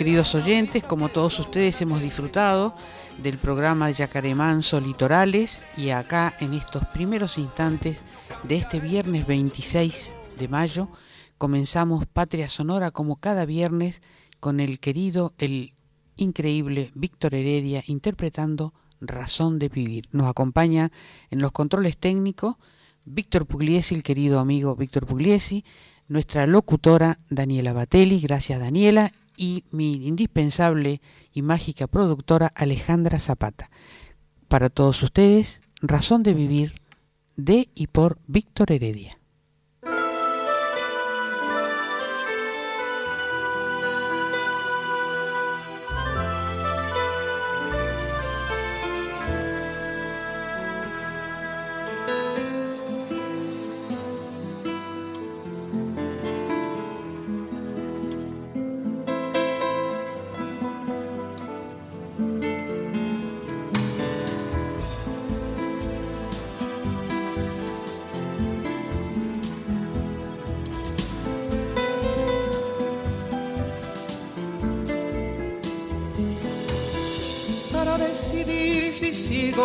Queridos oyentes. Como todos ustedes hemos disfrutado del programa de Yacaré Manso Litorales y acá en estos primeros instantes de este viernes 26 de mayo comenzamos Patria Sonora como cada viernes con el querido, el increíble Víctor Heredia interpretando Razón de Vivir. Nos acompaña en los controles técnicos Víctor Pugliesi, el querido amigo Víctor Pugliesi, nuestra locutora Daniela Batelli, gracias Daniela, y mi indispensable y mágica productora Alejandra Zapata. Para todos ustedes, Razón de Vivir de y por Víctor Heredia.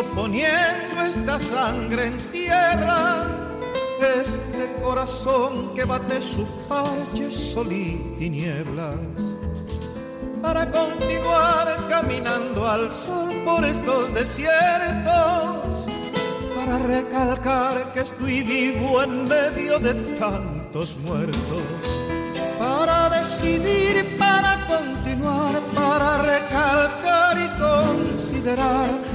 Poniendo esta sangre en tierra, este corazón que bate su parche sol y tinieblas, para continuar caminando al sol por estos desiertos, para recalcar que estoy vivo en medio de tantos muertos, para decidir, para continuar, para recalcar y considerar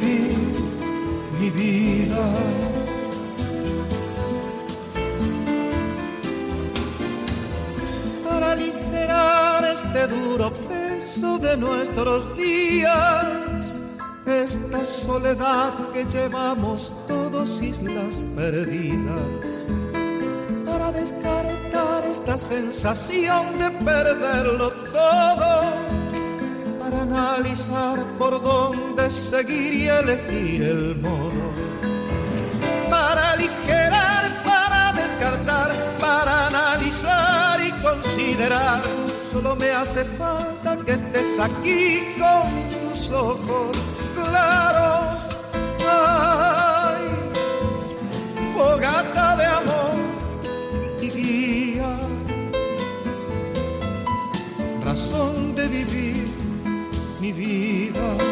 Mi vida. Para aligerar este duro peso de nuestros días, esta soledad que llevamos todos islas perdidas. Para descartar esta sensación de perderlo todo analizar por dónde seguir y elegir el modo. Para aligerar, para descartar, para analizar y considerar. Solo me hace falta que estés aquí con tus ojos claros. Ay, fogata de amor y guía, razón de vivir mi vida.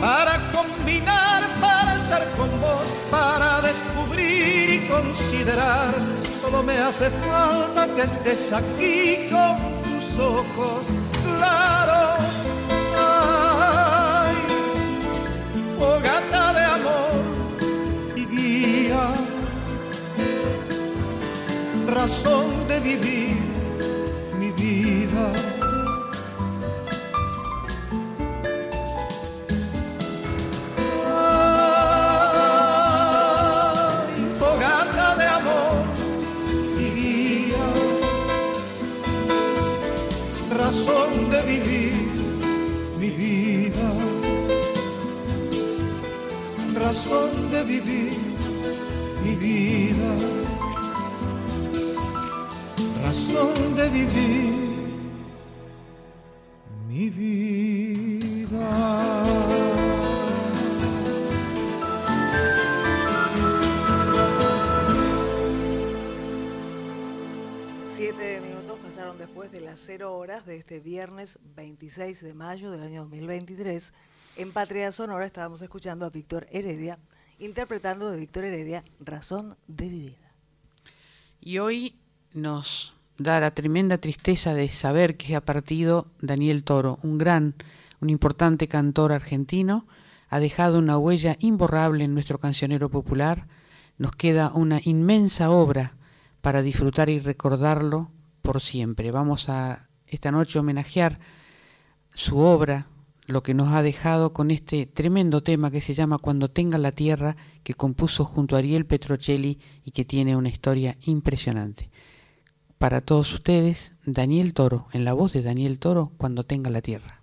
Para combinar, para estar con vos, para descubrir y considerar. Solo me hace falta que estés aquí con tus ojos claros. Fogata de amor y guía, razón de vivir mi vida. De vivir mi vida, razón de vivir mi vida. Siete minutos pasaron después de las cero horas de este viernes 26 de mayo del año 2023. En Patria Sonora estábamos escuchando a Víctor Heredia, interpretando de Víctor Heredia Razón de Vivir. Y hoy nos da la tremenda tristeza de saber que ha partido Daniel Toro, un gran, un importante cantor argentino, ha dejado una huella imborrable en nuestro cancionero popular, nos queda una inmensa obra para disfrutar y recordarlo por siempre. Vamos a esta noche homenajear su obra, lo que nos ha dejado con este tremendo tema que se llama Cuando tenga la tierra, que compuso junto a Ariel Petrocelli y que tiene una historia impresionante. Para todos ustedes, Daniel Toro, en la voz de Daniel Toro, Cuando tenga la tierra.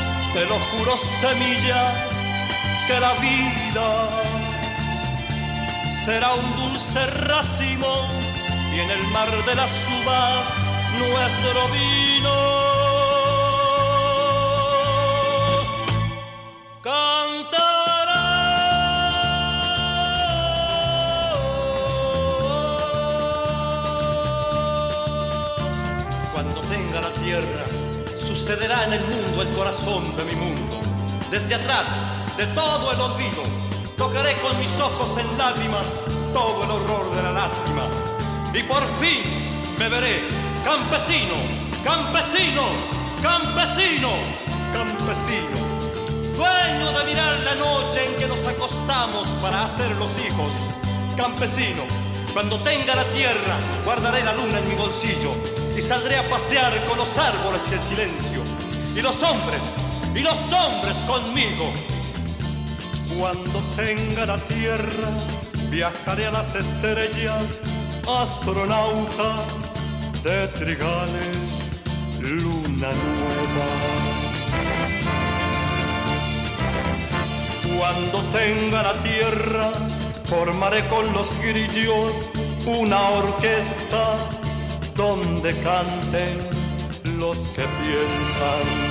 te lo juro semilla, que la vida será un dulce racimo y en el mar de las uvas nuestro vino. Tierra, sucederá en el mundo el corazón de mi mundo. Desde atrás, de todo el olvido, tocaré con mis ojos en lágrimas todo el horror de la lástima. Y por fin me veré campesino, campesino, campesino, campesino. Dueño de mirar la noche en que nos acostamos para hacer los hijos. Campesino, cuando tenga la tierra, guardaré la luna en mi bolsillo y saldré a pasear con los árboles y el silencio. Y los hombres, y los hombres conmigo. Cuando tenga la tierra, viajaré a las estrellas, astronauta de trigales, luna nueva. Cuando tenga la tierra, formaré con los grillos una orquesta donde canten los que piensan.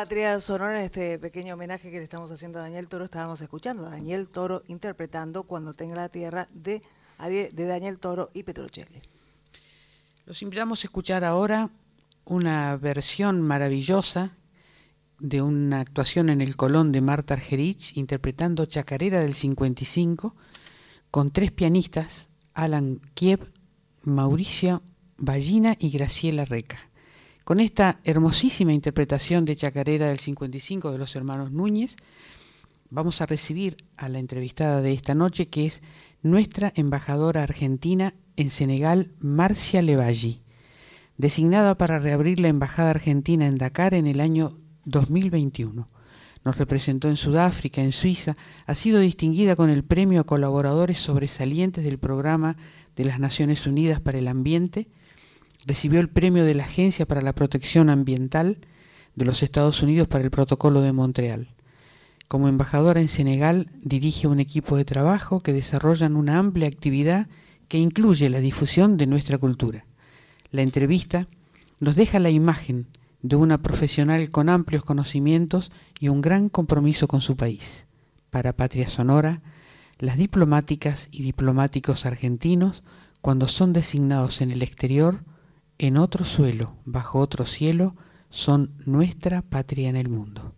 Patria Sonora, este pequeño homenaje que le estamos haciendo a Daniel Toro, estábamos escuchando a Daniel Toro interpretando Cuando tenga la tierra de, de Daniel Toro y Petrocelli. Los invitamos a escuchar ahora una versión maravillosa de una actuación en el Colón de Marta Argerich interpretando Chacarera del 55 con tres pianistas, Alan Kiev, Mauricio Ballina y Graciela Reca. Con esta hermosísima interpretación de Chacarera del 55 de los hermanos Núñez, vamos a recibir a la entrevistada de esta noche, que es nuestra embajadora argentina en Senegal, Marcia Levalli, designada para reabrir la embajada argentina en Dakar en el año 2021. Nos representó en Sudáfrica, en Suiza, ha sido distinguida con el premio a colaboradores sobresalientes del programa de las Naciones Unidas para el Ambiente, Recibió el premio de la Agencia para la Protección Ambiental de los Estados Unidos para el Protocolo de Montreal. Como embajadora en Senegal, dirige un equipo de trabajo que desarrollan una amplia actividad que incluye la difusión de nuestra cultura. La entrevista nos deja la imagen de una profesional con amplios conocimientos y un gran compromiso con su país. Para Patria Sonora, las diplomáticas y diplomáticos argentinos, cuando son designados en el exterior, en otro suelo, bajo otro cielo, son nuestra patria en el mundo.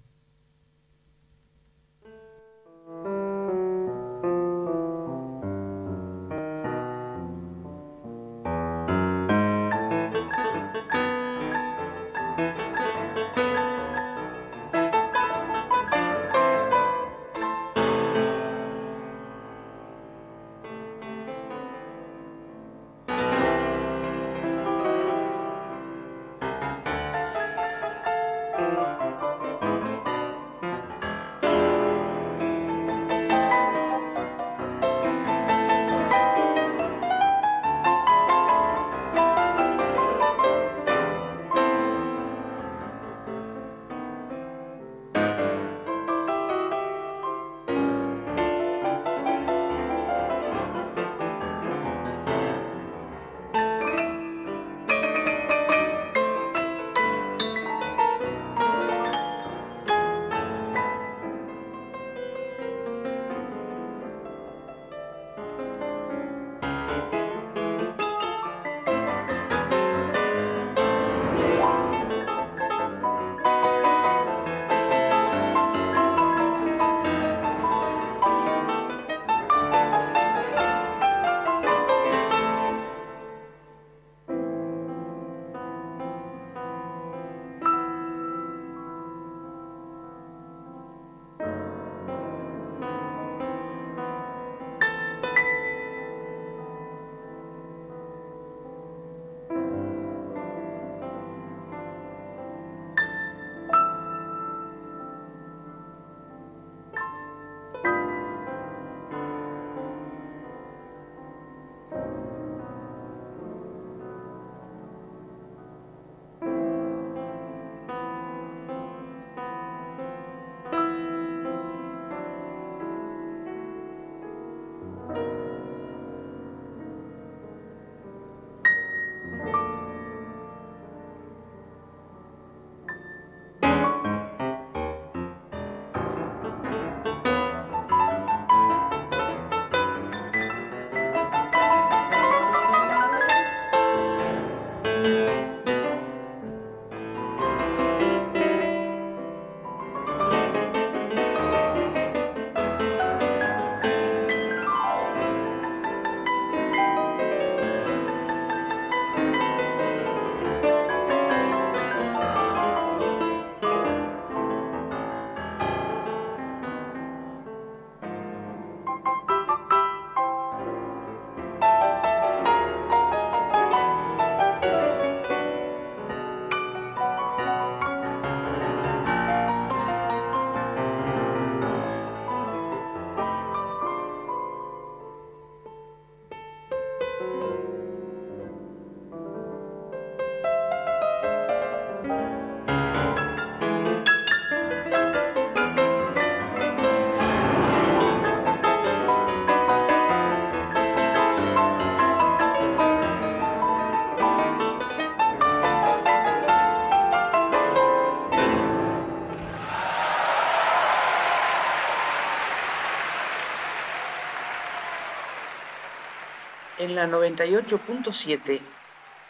La 98.7,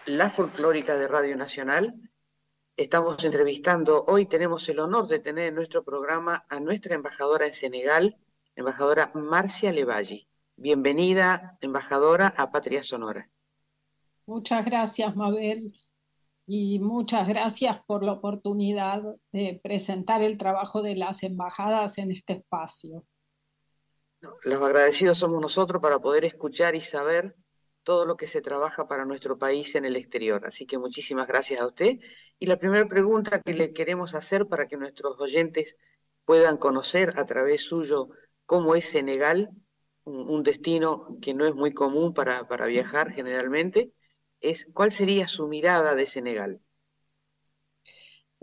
la folclórica de Radio Nacional, estamos entrevistando, hoy tenemos el honor de tener en nuestro programa a nuestra embajadora en Senegal, embajadora Marcia Levalli. Bienvenida, embajadora, a Patria Sonora. Muchas gracias, Mabel, y muchas gracias por la oportunidad de presentar el trabajo de las embajadas en este espacio. Los agradecidos somos nosotros para poder escuchar y saber todo lo que se trabaja para nuestro país en el exterior. Así que muchísimas gracias a usted. Y la primera pregunta que le queremos hacer para que nuestros oyentes puedan conocer a través suyo cómo es Senegal, un, destino que no es muy común para, para viajar generalmente, es cuál sería su mirada de Senegal.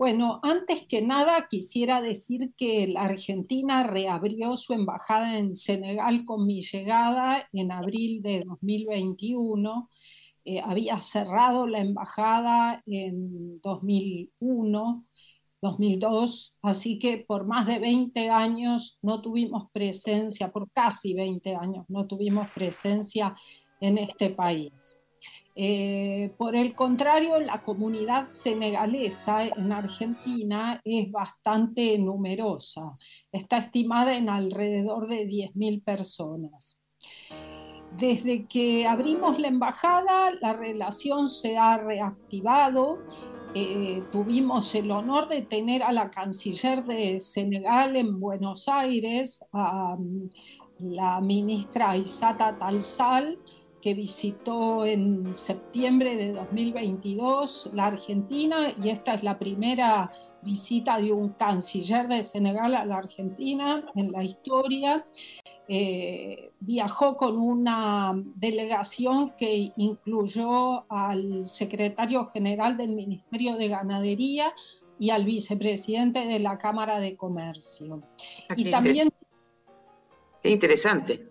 Bueno, antes que nada quisiera decir que la Argentina reabrió su embajada en Senegal con mi llegada en abril de 2021. Eh, había cerrado la embajada en 2001, 2002, así que por más de 20 años no tuvimos presencia, por casi 20 años no tuvimos presencia en este país. Eh, por el contrario, la comunidad senegalesa en Argentina es bastante numerosa. Está estimada en alrededor de 10.000 personas. Desde que abrimos la embajada, la relación se ha reactivado. Eh, tuvimos el honor de tener a la canciller de Senegal en Buenos Aires, a mm, la ministra Isata Talsal, que visitó en septiembre de 2022 la Argentina y esta es la primera visita de un canciller de Senegal a la Argentina en la historia. Eh, viajó con una delegación que incluyó al secretario general del Ministerio de Ganadería y al vicepresidente de la Cámara de Comercio. Ah, y también... Qué interesante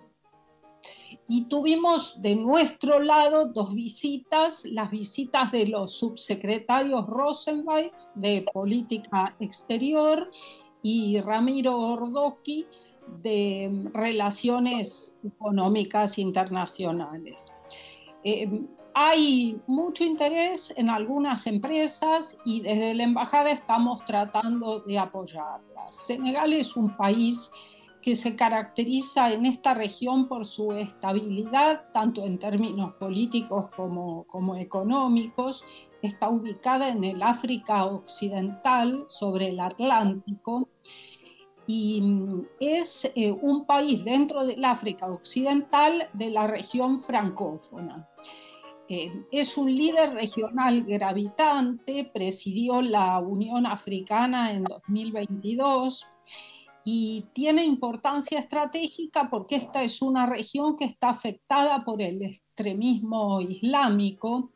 y tuvimos de nuestro lado dos visitas, las visitas de los subsecretarios Rosenweig de Política Exterior y Ramiro Ordoqui de Relaciones Económicas Internacionales. Eh, hay mucho interés en algunas empresas y desde la embajada estamos tratando de apoyarlas. Senegal es un país que se caracteriza en esta región por su estabilidad, tanto en términos políticos como, económicos. Está ubicada en el África Occidental, sobre el Atlántico, y mm, es eh, un país dentro del África Occidental de la región francófona. Eh, es un líder regional gravitante, presidió la Unión Africana en 2022 y tiene importancia estratégica porque esta es una región que está afectada por el extremismo islámico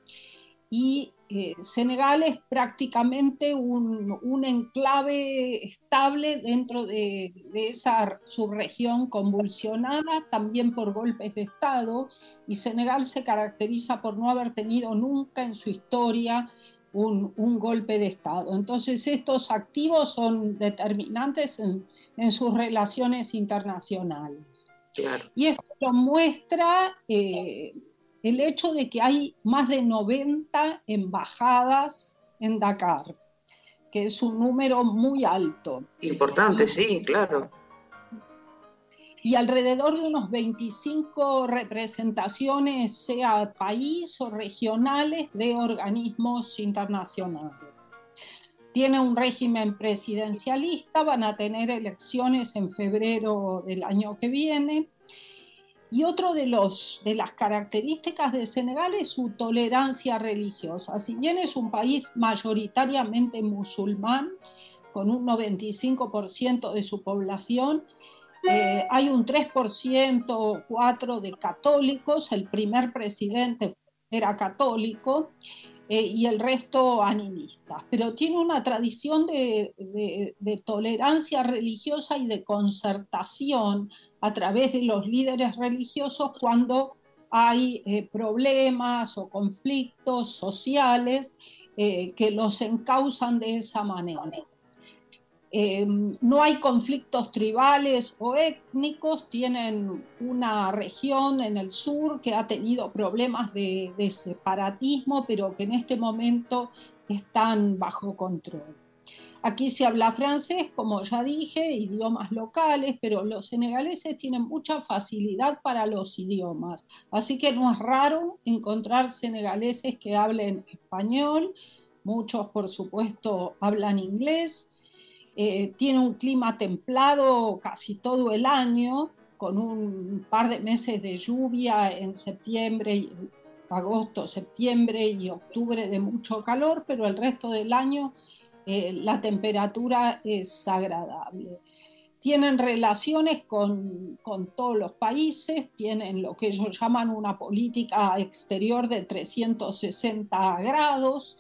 y eh, Senegal es prácticamente un, enclave estable dentro de, de, esa subregión convulsionada, también por golpes de Estado, y Senegal se caracteriza por no haber tenido nunca en su historia un, golpe de Estado. Entonces estos activos son determinantes en, sus relaciones internacionales. Y esto muestra eh, el hecho de que hay más de 90 embajadas en Dakar, que es un número muy alto. Importante, sí, claro y alrededor de unos 25 representaciones, sea país o regionales, de organismos internacionales. Tiene un régimen presidencialista, van a tener elecciones en febrero del año que viene. Y otro de, los, de las características de Senegal es su tolerancia religiosa. Si bien es un país mayoritariamente musulmán, con un 95% de su población, eh, hay un 3% o 4% de católicos, el primer presidente era católico eh, y el resto animistas, pero tiene una tradición de, tolerancia religiosa y de concertación a través de los líderes religiosos cuando hay eh, problemas o conflictos sociales que los encausan de esa manera. Eh, no hay conflictos tribales o étnicos, tienen una región en el sur que ha tenido problemas de, de separatismo, pero que en este momento están bajo control. Aquí se habla francés, como ya dije, idiomas locales, pero los senegaleses tienen mucha facilidad para los idiomas, así que no es raro encontrar senegaleses que hablen español, muchos por supuesto hablan inglés, eh, tiene un clima templado casi todo el año, con un par de meses de lluvia en septiembre, agosto, septiembre y octubre de mucho calor, pero el resto del año eh, la temperatura es agradable. Tienen relaciones con, todos los países, tienen lo que ellos llaman una política exterior de 360 grados,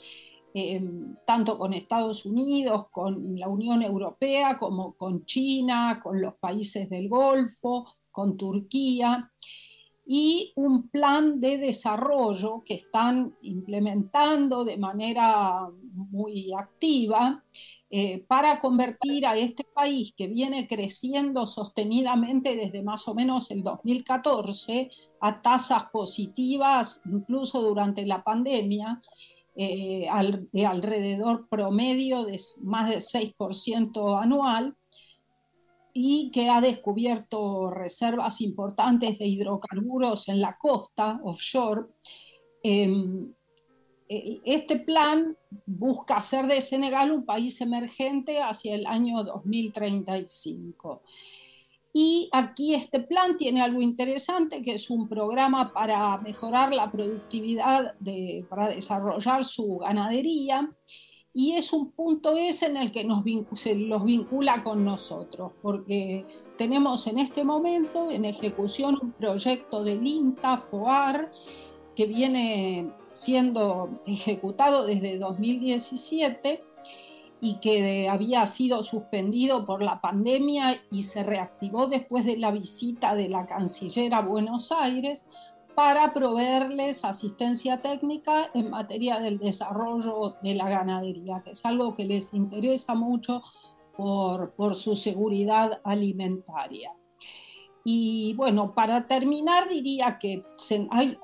em, tanto con Estados Unidos, con la Unión Europea, como con China, con los países del Golfo, con Turquía y un plan de desarrollo que están implementando de manera muy activa eh, para convertir a este país que viene creciendo sostenidamente desde más o menos el 2014 a tasas positivas, incluso durante la pandemia, eh, de alrededor promedio de más del 6% anual, y que ha descubierto reservas importantes de hidrocarburos en la costa offshore. Em, e, este plan busca hacer de Senegal un país emergente hacia el año 2035. Y aquí este plan tiene algo interesante, que es un programa para mejorar la productividad, para desarrollar su ganadería. Y es un punto ese en el que se los vincula con nosotros, porque tenemos en este momento en ejecución un proyecto del INTA FOAR que viene siendo ejecutado desde 2017 y que había sido suspendido por la pandemia y se reactivó después de la visita de la canciller a Buenos Aires para proveerles asistencia técnica en materia del desarrollo de la ganadería, que es algo que les interesa mucho por, por su seguridad alimentaria. Y bueno, para terminar diría que hay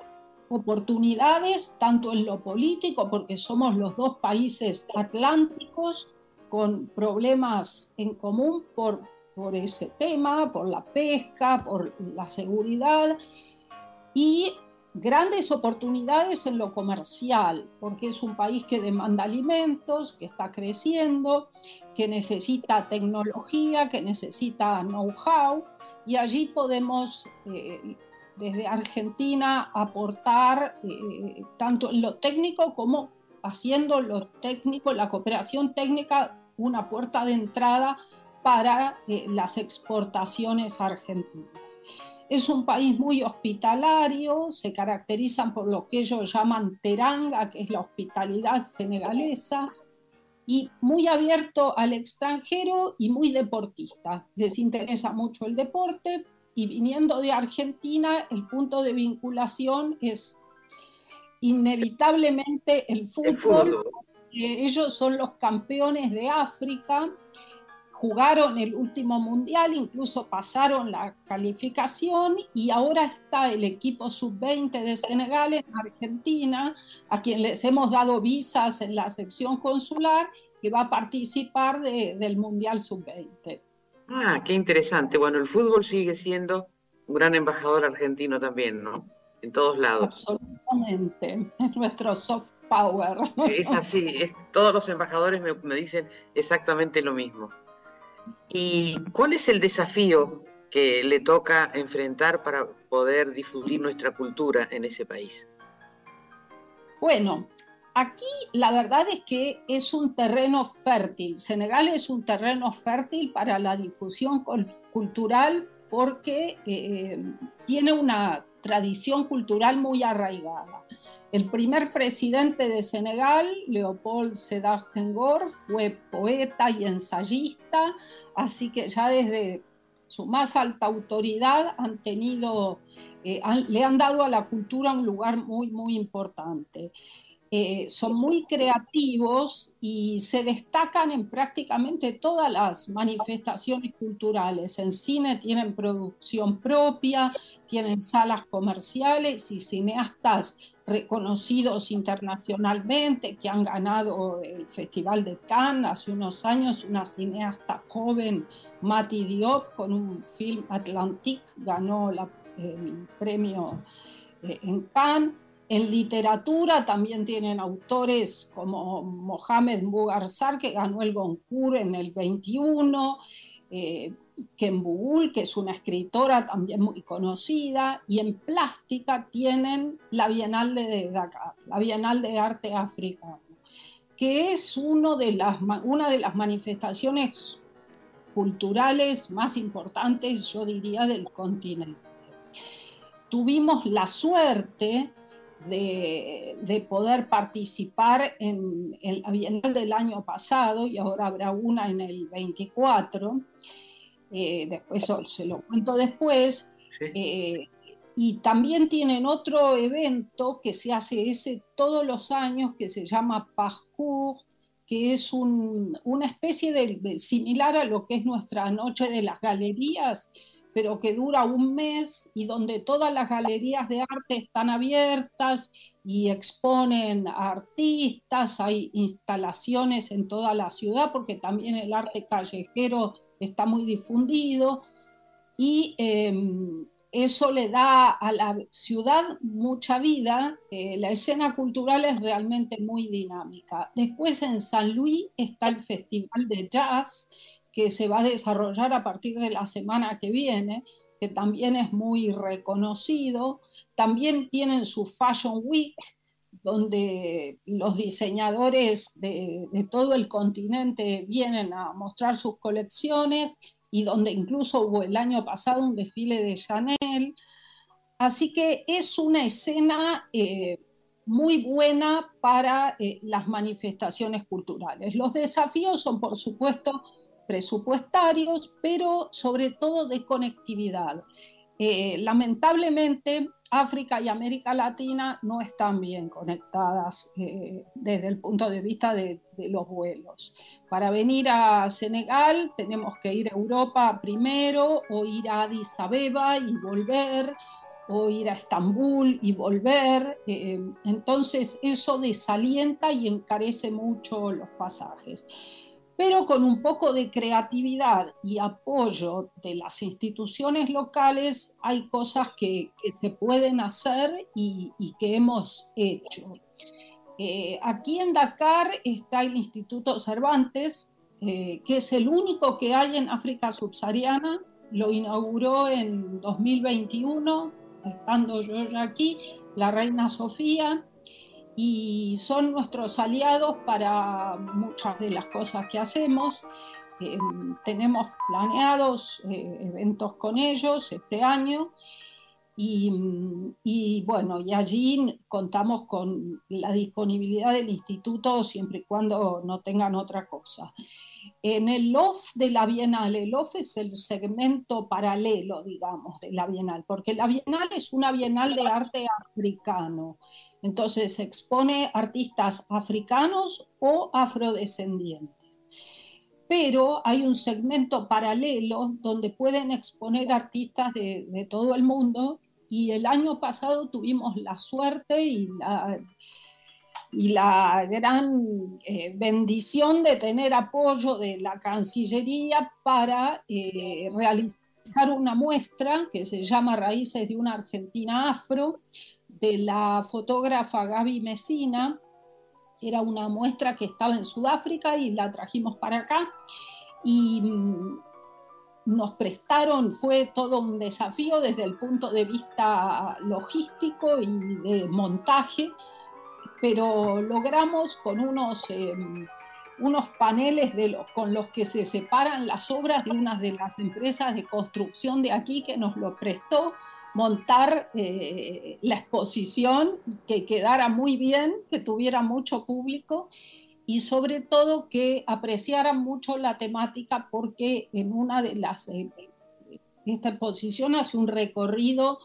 oportunidades tanto en lo político, porque somos los dos países atlánticos con problemas en común por, por ese tema, por la pesca, por la seguridad, y grandes oportunidades en lo comercial, porque es un país que demanda alimentos, que está creciendo, que necesita tecnología, que necesita know-how, y allí podemos eh, desde Argentina aportar eh, tanto lo técnico como haciendo lo técnico, la cooperación técnica, una puerta de entrada para eh, las exportaciones argentinas. Es un país muy hospitalario, se caracterizan por lo que ellos llaman teranga, que es la hospitalidad senegalesa, y muy abierto al extranjero y muy deportista. Les interesa mucho el deporte y viniendo de Argentina, el punto de vinculación es inevitablemente el fútbol. El fútbol. Ellos son los campeones de África jugaron el último mundial, incluso pasaron la calificación y ahora está el equipo sub-20 de Senegal en Argentina, a quien les hemos dado visas en la sección consular, que va a participar del mundial sub-20. Ah, qué interesante. Bueno, el fútbol sigue siendo un gran embajador argentino también, ¿no? En todos lados. Absolutamente, es nuestro soft power. Es así, es, todos los embajadores me dicen exactamente lo mismo. ¿Y cuál es el desafío que le toca enfrentar para poder difundir nuestra cultura en ese país? Bueno, aquí la verdad es que es un terreno fértil. Senegal es un terreno fértil para la difusión cultural porque eh, tiene una tradición cultural muy arraigada. El primer presidente de Senegal, Leopold Sedar Senghor, fue poeta y ensayista, así que ya desde su más alta autoridad han tenido, eh, le han dado a la cultura un lugar muy, muy importante. Eh, son muy creativos y se destacan en prácticamente todas las manifestaciones culturales. En cine tienen producción propia, tienen salas comerciales y cineastas reconocidos internacionalmente que han ganado el Festival de Cannes hace unos años, una cineasta joven, Mati Diop, con un film Atlantique, ganó el premio eh, en Cannes. En literatura también tienen autores como Mohamed Mugarsar, que ganó el Goncourt en el 21, eh, Ken que es una escritora también muy conocida, y en plástica tienen la Bienal de Dakar, la Bienal de Arte Africano, que es uno de las, una de las manifestaciones culturales más importantes, yo diría, del continente. Tuvimos la suerte de, poder participar en, la Bienal del año pasado y ahora habrá una en el 24. Eh, después se lo cuento después. Eh, y también tienen otro evento que se hace ese todos los años que se llama Parcours, que es una especie de similar a lo que es nuestra noche de las galerías, pero que dura un mes y donde todas las galerías de arte están abiertas y exponen artistas, hay instalaciones en toda la ciudad porque también el arte callejero está muy difundido y em, eso le da a la ciudad mucha vida, eh, la escena cultural es realmente muy dinámica. Después en San Luis está el Festival de Jazz, que se va a desarrollar a partir de la semana que viene, que también es muy reconocido. También tienen su Fashion Week, donde los diseñadores de, todo el continente vienen a mostrar sus colecciones y donde incluso hubo el año pasado un desfile de Chanel. Así que es una escena eh, muy buena para eh, las manifestaciones culturales. Los desafíos son, por supuesto, presupuestarios, pero sobre todo de conectividad. Eh, lamentablemente, África y América Latina no están bien conectadas eh, desde el punto de vista de, los vuelos. Para venir a Senegal tenemos que ir a Europa primero o ir a Addis Abeba y volver o ir a Estambul y volver. Eh, entonces eso desalienta y encarece mucho los pasajes pero con un poco de creatividad y apoyo de las instituciones locales hay cosas que, se pueden hacer y, que hemos hecho. Eh, aquí en Dakar está el Instituto Cervantes, eh, que es el único que hay en África subsahariana, lo inauguró en 2021, estando yo ya aquí, la reina Sofía, y son nuestros aliados para muchas de las cosas que hacemos. Eh, tenemos planeados eh, eventos con ellos este año y, bueno, y allí contamos con la disponibilidad del instituto siempre y cuando no tengan otra cosa. En el LOF de la Bienal, el LOF es el segmento paralelo, digamos, de la Bienal, porque la Bienal es una Bienal de arte africano. Entonces expone artistas africanos o afrodescendientes. Pero hay un segmento paralelo donde pueden exponer artistas de, todo el mundo y el año pasado tuvimos la suerte y la, y la gran eh, bendición de tener apoyo de la Cancillería para eh, realizar una muestra que se llama Raíces de una Argentina Afro, de la fotógrafa Gaby Mesina. Era una muestra que estaba en Sudáfrica y la trajimos para acá. Y mm, nos prestaron, fue todo un desafío desde el punto de vista logístico y de montaje, pero logramos con unos, em, unos paneles de los, con los que se separan las obras de una de las empresas de construcción de aquí que nos lo prestó, montar eh, la exposición, que quedara muy bien, que tuviera mucho público y sobre todo que apreciaran mucho la temática porque en una de las, eh, esta exposición hace un recorrido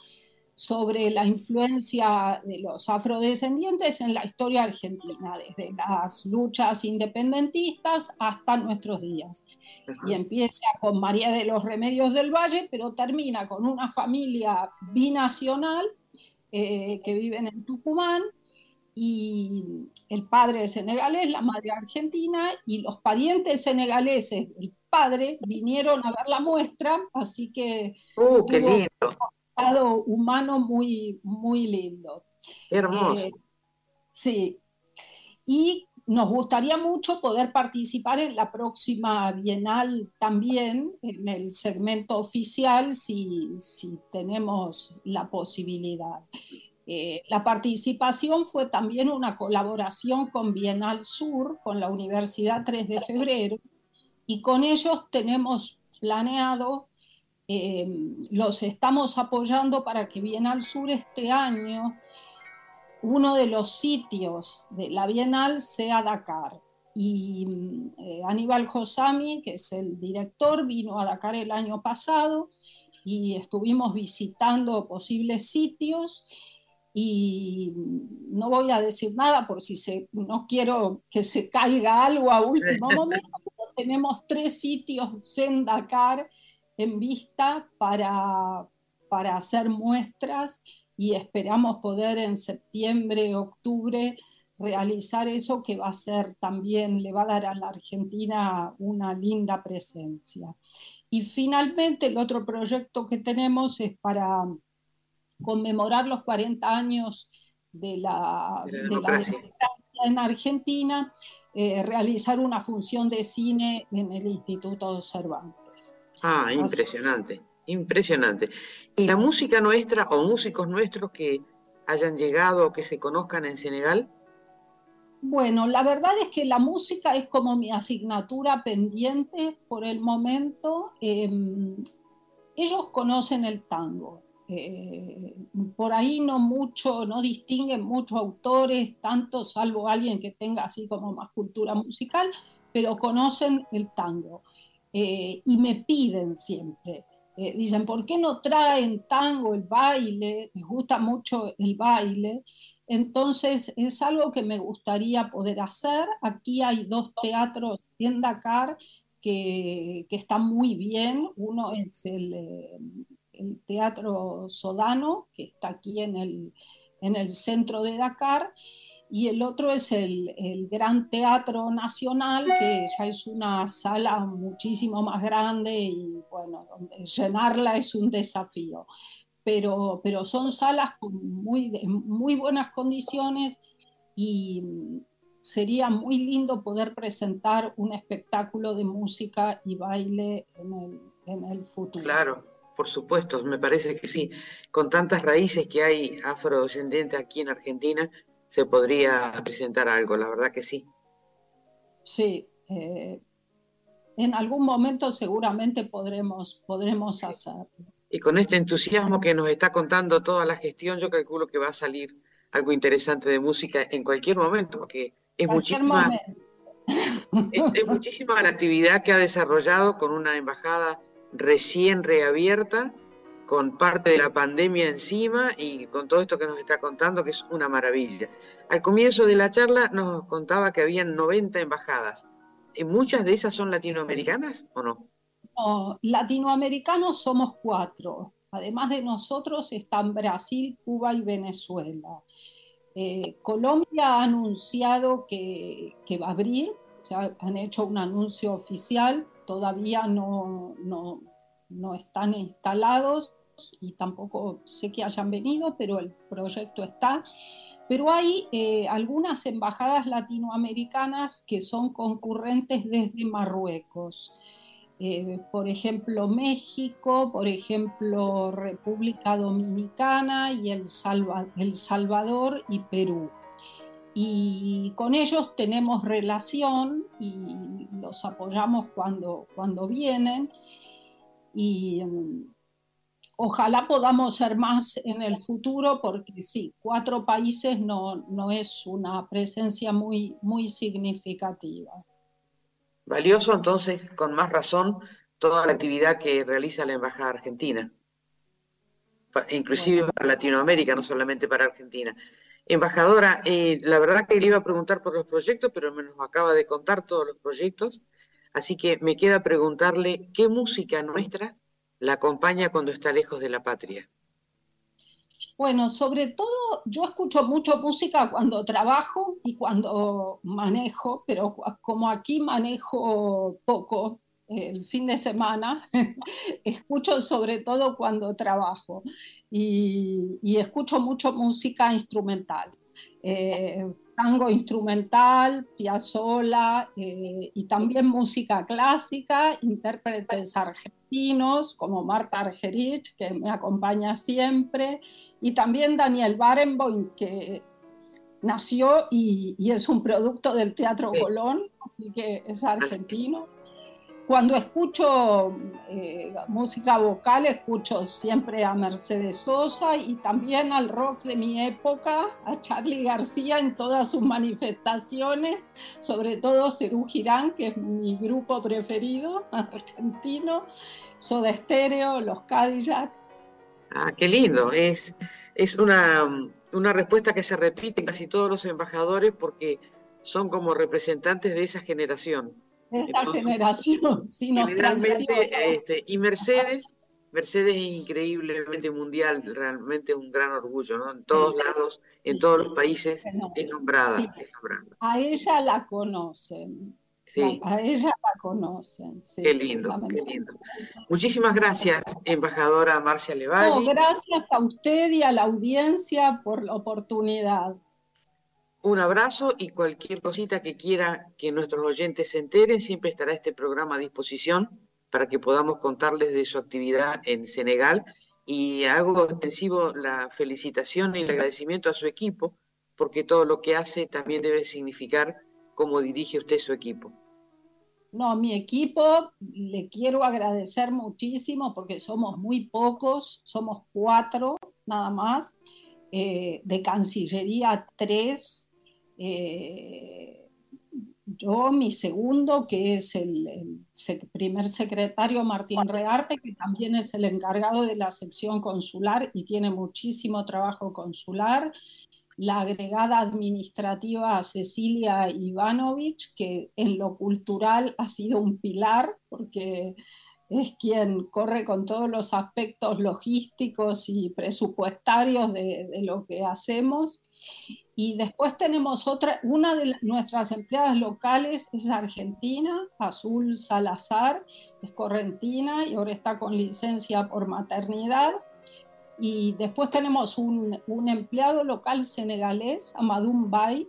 sobre la influencia de los afrodescendientes en la historia argentina, desde las luchas independentistas hasta nuestros días. Y empieza con María de los Remedios del Valle, pero termina con una familia binacional eh, que viven en Tucumán y el padre es senegalés, la madre argentina, y los parientes senegaleses del padre vinieron a ver la muestra, así que ¡Uh, qué lindo! Un lado humano muy, muy lindo. hermoso. Eh, sí, y nos gustaría mucho poder participar en la próxima Bienal también, en el segmento oficial, si, si tenemos la posibilidad. Eh, la participación fue también una colaboración con Bienal Sur, con la Universidad 3 de Febrero, y con ellos tenemos planeado, eh, los estamos apoyando para que Bienal Sur este año, uno de los sitios de la Bienal sea Dakar. Y eh, Aníbal Josami, que es el director, vino a Dakar el año pasado y estuvimos visitando posibles sitios y no voy a decir nada por si se, no quiero que se caiga algo a último momento, pero tenemos tres sitios en Dakar en vista para, para hacer muestras y esperamos poder en septiembre, octubre realizar eso que va a ser también, le va a dar a la Argentina una linda presencia. Y finalmente el otro proyecto que tenemos es para conmemorar los 40 años de la, democracia en Argentina, eh, realizar una función de cine en el Instituto Cervantes. Ah, impresionante, impresionante. ¿Y la música nuestra o músicos nuestros que hayan llegado o que se conozcan en Senegal? Bueno, la verdad es que la música es como mi asignatura pendiente por el momento. Em, ellos conocen el tango, eh, por ahí no mucho, no distinguen muchos autores, tanto salvo alguien que tenga así como más cultura musical, pero conocen el tango eh, y me piden siempre. Eh, dicen, ¿por qué no traen tango, el baile? Les gusta mucho el baile. Entonces es algo que me gustaría poder hacer. Aquí hay dos teatros en Dakar que, que están muy bien. Uno es el el Teatro Sodano, que está aquí en el, en el centro de Dakar, y el otro es el, el, Gran Teatro Nacional, que ya es una sala muchísimo más grande y bueno, llenarla es un desafío. Pero, pero son salas con muy, muy buenas condiciones y sería muy lindo poder presentar un espectáculo de música y baile en el, en el futuro. Claro, por supuesto, me parece que sí. Con tantas raíces que hay afrodescendientes aquí en Argentina, se podría presentar algo, la verdad que sí. Sí, eh, en algún momento seguramente podremos, podremos hacerlo. Y con este entusiasmo que nos está contando toda la gestión, yo calculo que va a salir algo interesante de música en cualquier momento, porque es muchísima, es muchísima la actividad que ha desarrollado con una embajada recién reabierta, con parte de la pandemia encima y con todo esto que nos está contando, que es una maravilla. Al comienzo de la charla nos contaba que habían 90 embajadas. ¿Muchas de esas son latinoamericanas o no? No, latinoamericanos somos cuatro. Además de nosotros están Brasil, Cuba y Venezuela. Eh, Colombia ha anunciado que, que va a abrir, o han hecho un anuncio oficial todavía no, no, están instalados y tampoco sé que hayan venido, pero el proyecto está. Pero hay eh, algunas embajadas latinoamericanas que son concurrentes desde Marruecos. Eh, por ejemplo, México, por ejemplo, República Dominicana y el Salvador y Perú y con ellos tenemos relación y los apoyamos cuando, cuando vienen y um, ojalá podamos ser más en el futuro porque sí, cuatro países no, no es una presencia muy, muy significativa. Valioso entonces, con más razón, toda la actividad que realiza la Embajada Argentina. inclusive para Latinoamérica, no solamente para Argentina. Embajadora, eh, la verdad que le iba a preguntar por los proyectos, pero me nos acaba de contar todos los proyectos, así que me queda preguntarle qué música nuestra la acompaña cuando está lejos de la patria. Bueno, sobre todo yo escucho mucho música cuando trabajo y cuando manejo, pero como aquí manejo poco el fin de semana, escucho sobre todo cuando trabajo y, escucho mucho música instrumental. Eh, tango instrumental, piazzola eh, y también música clásica, intérpretes argentinos como Marta Argerich, que me acompaña siempre, y también Daniel Barenboim, que nació y, y es un producto del Teatro Colón, así que es argentino. Cuando escucho eh, música vocal, escucho siempre a Mercedes Sosa y también al rock de mi época, a Charlie García en todas sus manifestaciones, sobre todo Cerú Girán, que es mi grupo preferido argentino, Soda Stereo, Los Cadillac. Ah, qué lindo. Es, es una, una respuesta que se repite en casi todos los embajadores porque son como representantes de esa generación esa generación, sí nos este, y Mercedes, Mercedes es increíblemente mundial, realmente un gran orgullo, ¿no? En todos lados, en todos los países es nombrada, A ella la conocen. Sí. A ella la conocen. Sí, qué lindo, qué lindo. Muchísimas gracias, embajadora Marcia Levalle. gracias a usted y a la audiencia por la oportunidad. Un abrazo y cualquier cosita que quiera que nuestros oyentes se enteren, siempre estará este programa a disposición para que podamos contarles de su actividad en Senegal. Y hago extensivo la felicitación y el agradecimiento a su equipo, porque todo lo que hace también debe significar cómo dirige usted su equipo. No, mi equipo le quiero agradecer muchísimo porque somos muy pocos, somos cuatro nada más, eh, de Cancillería tres, eh, yo, mi segundo, que es el, primer secretario Martín Rearte, que también es el encargado de la sección consular y tiene muchísimo trabajo consular. La agregada administrativa Cecilia Ivanovich, que en lo cultural ha sido un pilar, porque es quien corre con todos los aspectos logísticos y presupuestarios de, de lo que hacemos. Y después tenemos otra, una de nuestras empleadas locales es argentina, Azul Salazar, es correntina y ahora está con licencia por maternidad. Y después tenemos un, un empleado local senegalés, Amadou Bay,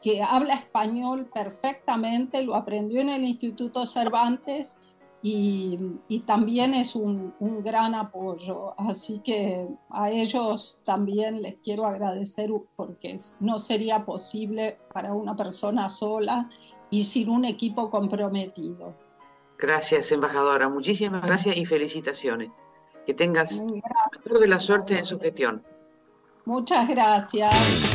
que habla español perfectamente, lo aprendió en el Instituto Cervantes y, también es un, gran apoyo. Así que a ellos también les quiero agradecer porque no sería posible para una persona sola y sin un equipo comprometido. Gracias, embajadora. Muchísimas gracias y felicitaciones. Que tengas la mejor de la suerte en su gestión. Muchas gracias.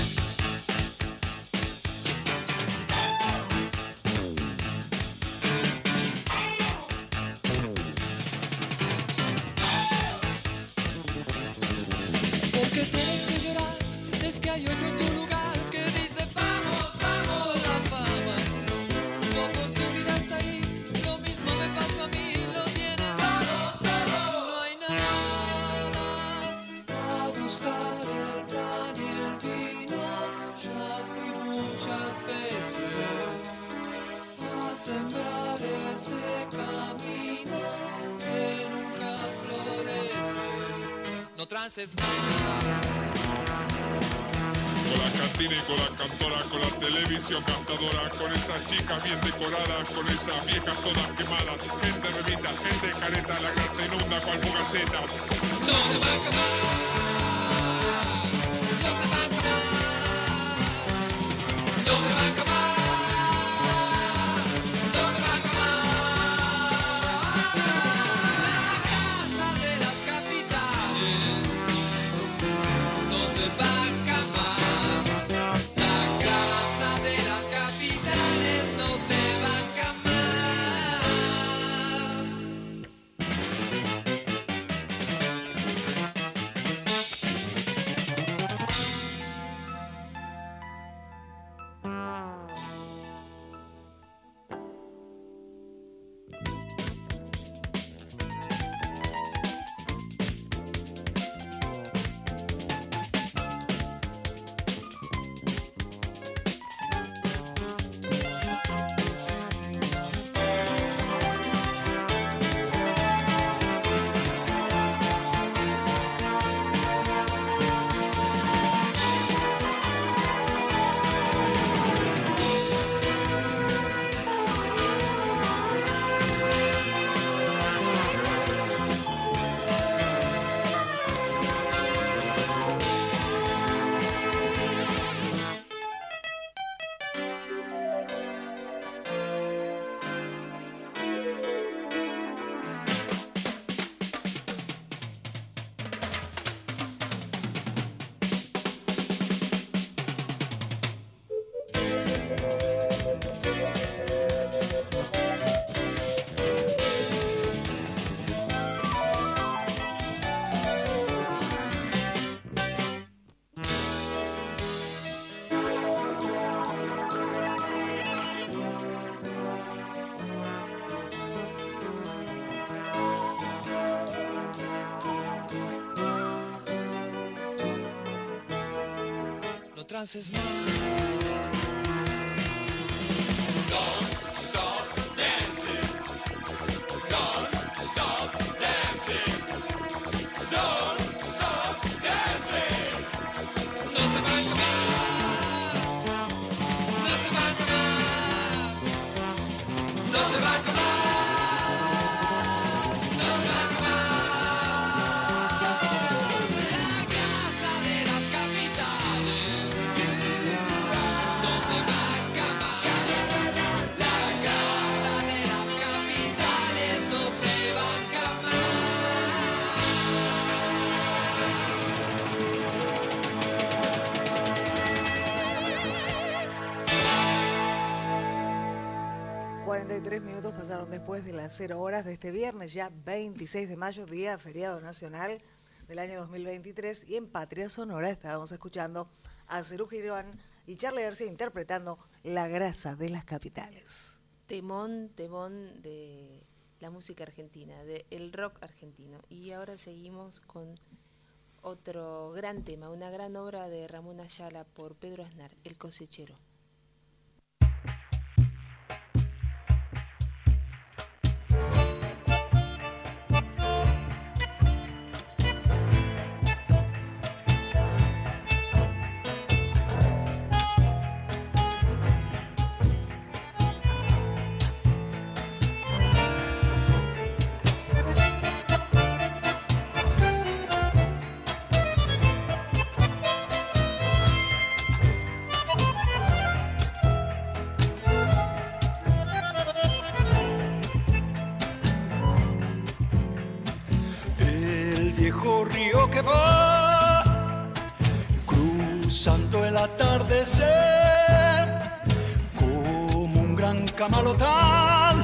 Trances más. Después de las 0 horas de este viernes, ya 26 de mayo, día feriado nacional del año 2023. Y en Patria Sonora estábamos escuchando a Cerú y Charlie García interpretando La grasa de las capitales. Temón, temón de la música argentina, del rock argentino. Y ahora seguimos con otro gran tema, una gran obra de Ramón Ayala por Pedro Aznar, El cosechero. Como un gran camalotal.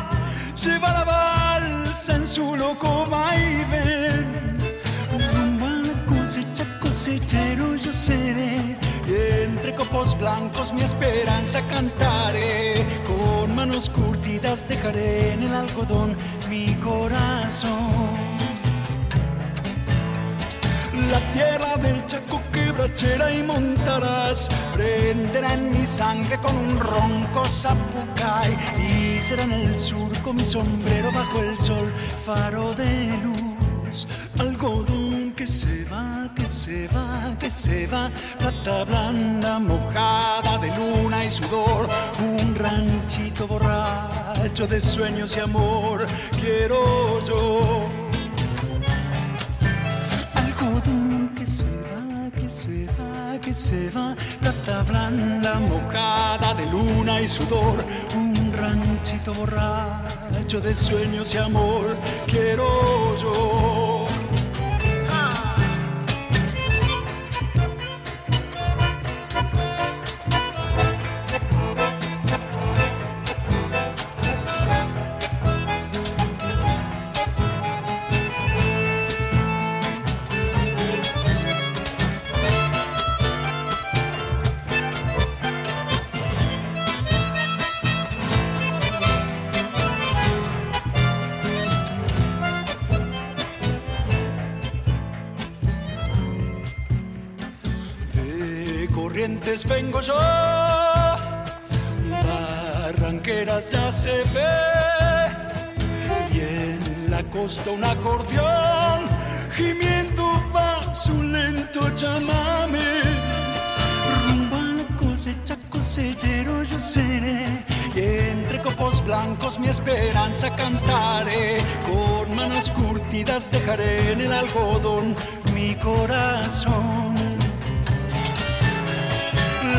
Lleva la balsa en su loco vaivén rumbo a cosecha cosechero yo seré. Entre copos blancos mi esperanza cantaré. Con manos curtidas dejaré en el algodón mi corazón. La tierra del Chaco quebrachera y montarás. Prenderá en mi sangre con un ronco zapucay y será en el surco mi sombrero bajo el sol. Faro de luz algodón que se va que se va que se va. Plata blanda mojada de luna y sudor. Un ranchito borracho de sueños y amor. Quiero yo se va, plata mojada de luna y sudor, un ranchito borracho de sueños y amor, quiero yo. Blancos mi esperanza cantaré. Con manos curtidas dejaré en el algodón mi corazón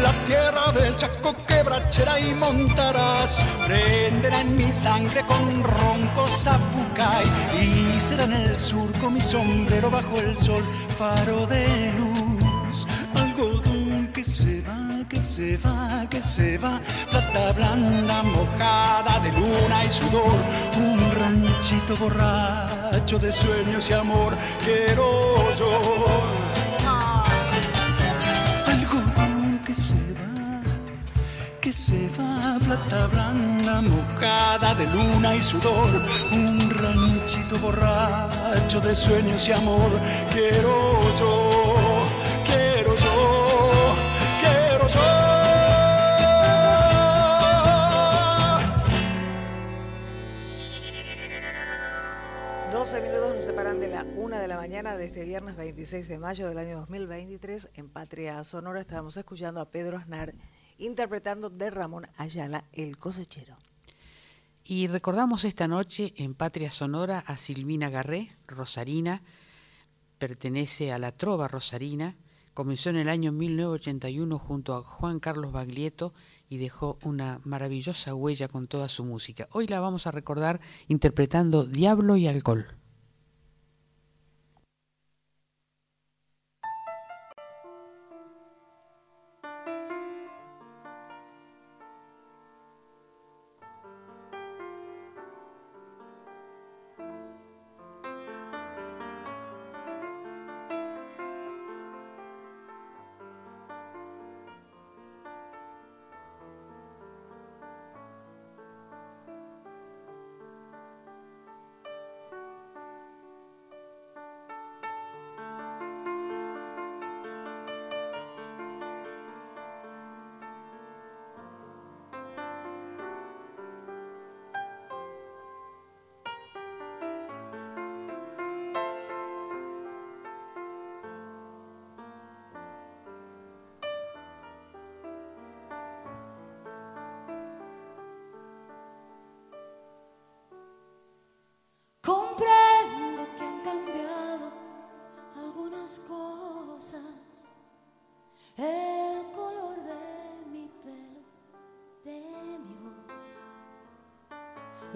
la tierra del Chaco quebrachera y montarás. Prenderá en mi sangre con ronco zapucay y será en el surco mi sombrero bajo el sol, faro de luz, algodón que se va, se va, que se va, plata blanda mojada de luna y sudor, un ranchito borracho de sueños y amor, quiero yo. Que se va, plata blanda, mojada de luna y sudor, un ranchito borracho de sueños y amor, quiero yo, de este viernes 26 de mayo del año 2023 en Patria Sonora estábamos escuchando a Pedro Aznar interpretando de Ramón Ayala El cosechero. Y recordamos esta noche en Patria Sonora a Silvina Garré, Rosarina, pertenece a la Trova Rosarina, comenzó en el año 1981 junto a Juan Carlos Baglietto y dejó una maravillosa huella con toda su música. Hoy la vamos a recordar interpretando Diablo y Alcohol.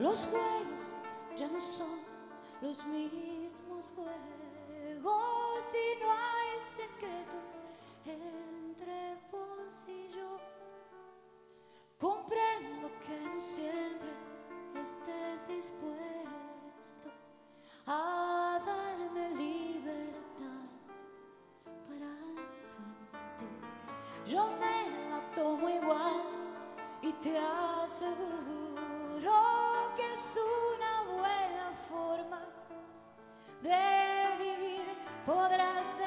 Los juegos ya no son los mismos juegos y no hay secretos entre vos y yo. Comprendo que no siempre estés dispuesto a darme libertad para sentir. Yo me la tomo igual y te aseguro. podrás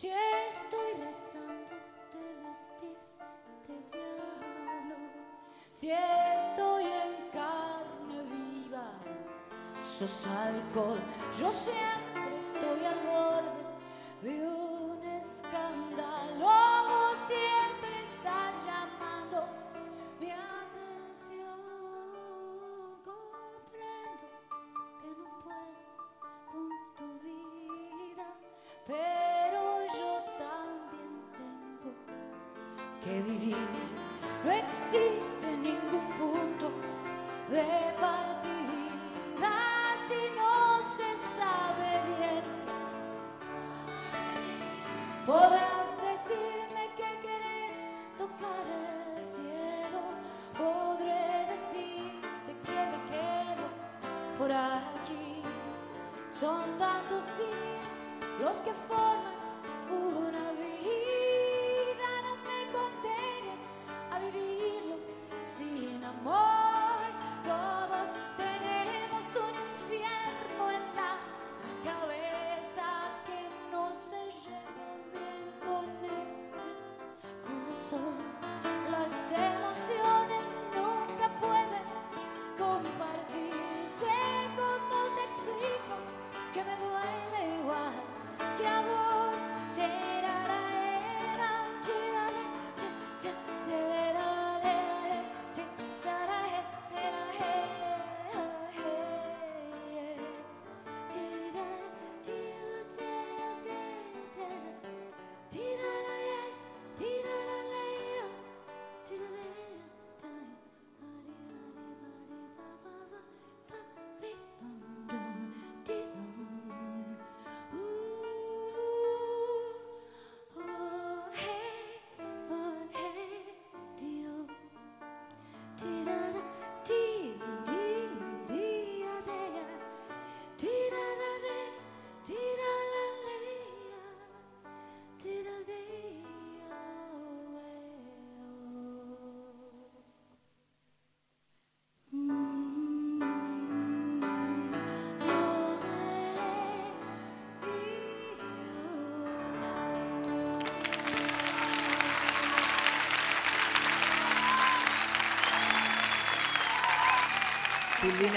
Si estoy rezando, te vestís de diablo. Si estoy en carne viva, sos alcohol. Yo siempre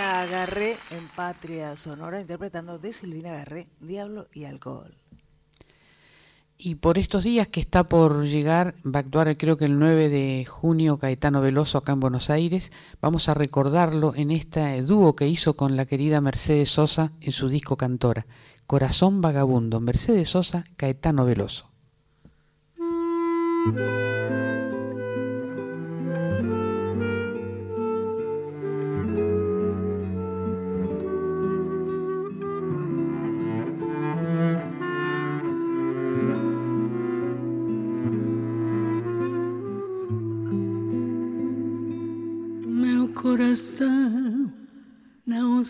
Silvina en Patria Sonora, interpretando de Silvina Agarré, Diablo y Alcohol. Y por estos días que está por llegar, va a actuar creo que el 9 de junio Caetano Veloso acá en Buenos Aires, vamos a recordarlo en este dúo que hizo con la querida Mercedes Sosa en su disco Cantora, Corazón Vagabundo, Mercedes Sosa, Caetano Veloso.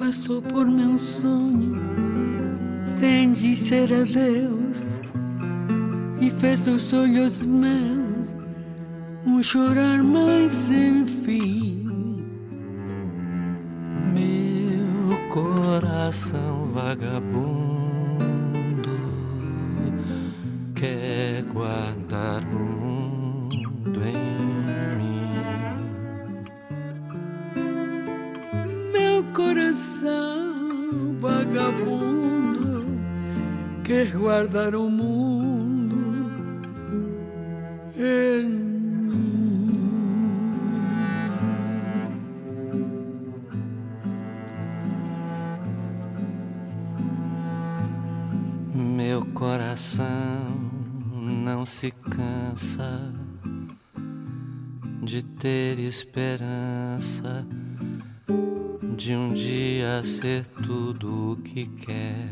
passou por meu sonho sem dizer adeus e fez dos olhos meus um chorar, mas enfim. Meu coração vagabundo ter esperança de um dia ser tudo o que quer.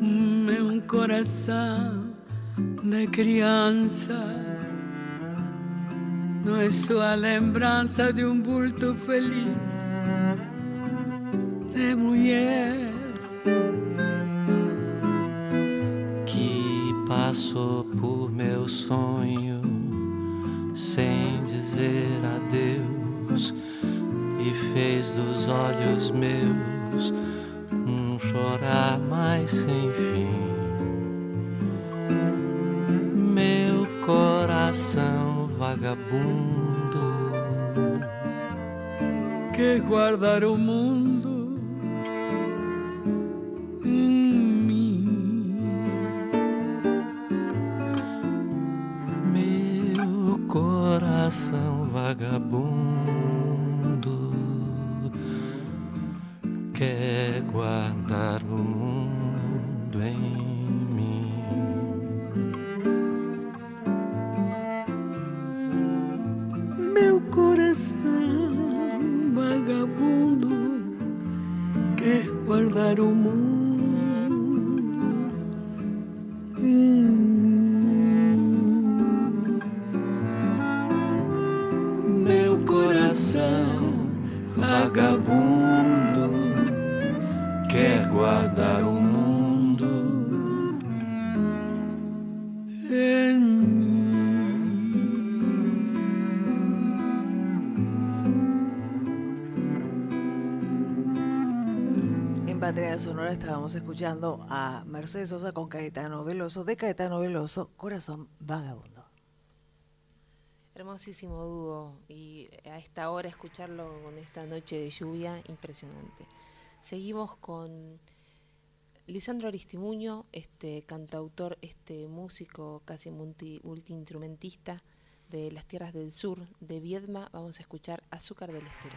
Meu coração de criança não é só a lembrança de um bulto feliz de mulher passou por meu sonho sem dizer adeus e fez dos olhos meus um chorar mais sem fim. Meu coração vagabundo que guardar o mundo coração vagabundo quer guardar o mundo em escuchando a Mercedes Sosa con Caetano Veloso, de Caetano Veloso, Corazón Vagabundo. Hermosísimo dúo y a esta hora escucharlo con esta noche de lluvia, impresionante. Seguimos con Lisandro Aristimuño, este cantautor, este músico casi multi, multiinstrumentista de las tierras del sur de Viedma. Vamos a escuchar Azúcar del Estero.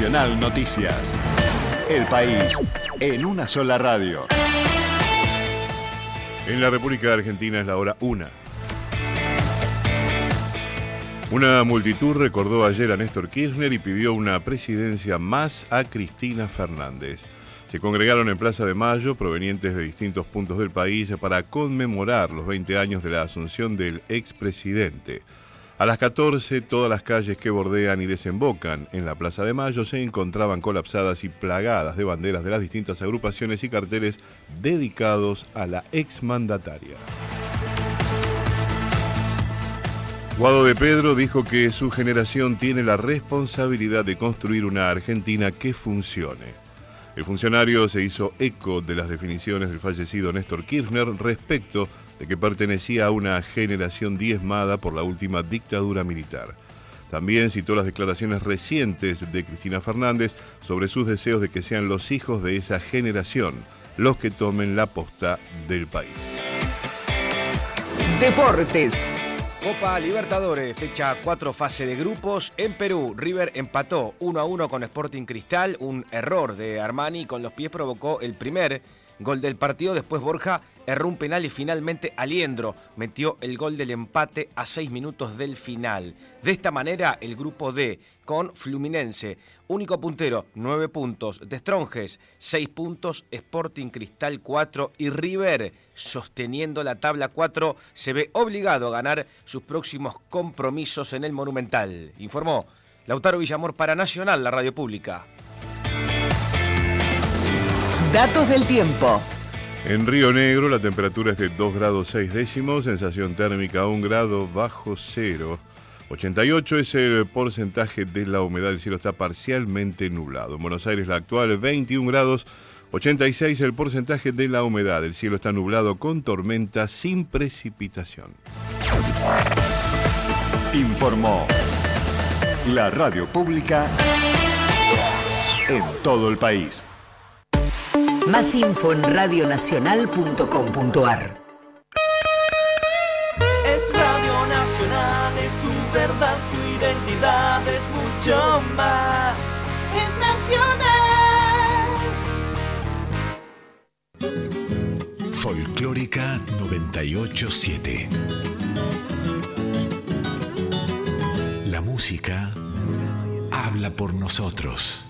Nacional Noticias. El país en una sola radio. En la República Argentina es la hora una. Una multitud recordó ayer a Néstor Kirchner y pidió una presidencia más a Cristina Fernández. Se congregaron en Plaza de Mayo provenientes de distintos puntos del país para conmemorar los 20 años de la asunción del expresidente. A las 14, todas las calles que bordean y desembocan en la Plaza de Mayo se encontraban colapsadas y plagadas de banderas de las distintas agrupaciones y carteles dedicados a la exmandataria. Guado de Pedro dijo que su generación tiene la responsabilidad de construir una Argentina que funcione. El funcionario se hizo eco de las definiciones del fallecido Néstor Kirchner respecto de que pertenecía a una generación diezmada por la última dictadura militar. También citó las declaraciones recientes de Cristina Fernández sobre sus deseos de que sean los hijos de esa generación los que tomen la posta del país. Deportes. Copa Libertadores, fecha 4, fase de grupos. En Perú, River empató 1 a 1 con Sporting Cristal. Un error de Armani con los pies provocó el primer gol del partido. Después Borja erró un penal y finalmente Aliendro metió el gol del empate a 6 minutos del final. De esta manera, el grupo D con Fluminense, único puntero, 9 puntos. De Stronges, 6 puntos. Sporting Cristal, 4. Y River, sosteniendo la tabla 4, se ve obligado a ganar sus próximos compromisos en el Monumental. Informó Lautaro Villamor para Nacional, la radio pública. Datos del tiempo. En Río Negro la temperatura es de 2 grados 6 décimos, sensación térmica 1 grado bajo cero. 88 es el porcentaje de la humedad, el cielo está parcialmente nublado. En Buenos Aires la actual 21 grados, 86 el porcentaje de la humedad, el cielo está nublado con tormenta sin precipitación. Informó la radio pública en todo el país. Más info en radionacional.com.ar. Es Radio Nacional, es tu verdad, tu identidad, es mucho más. Es nacional. Folclórica 987. La música habla por nosotros.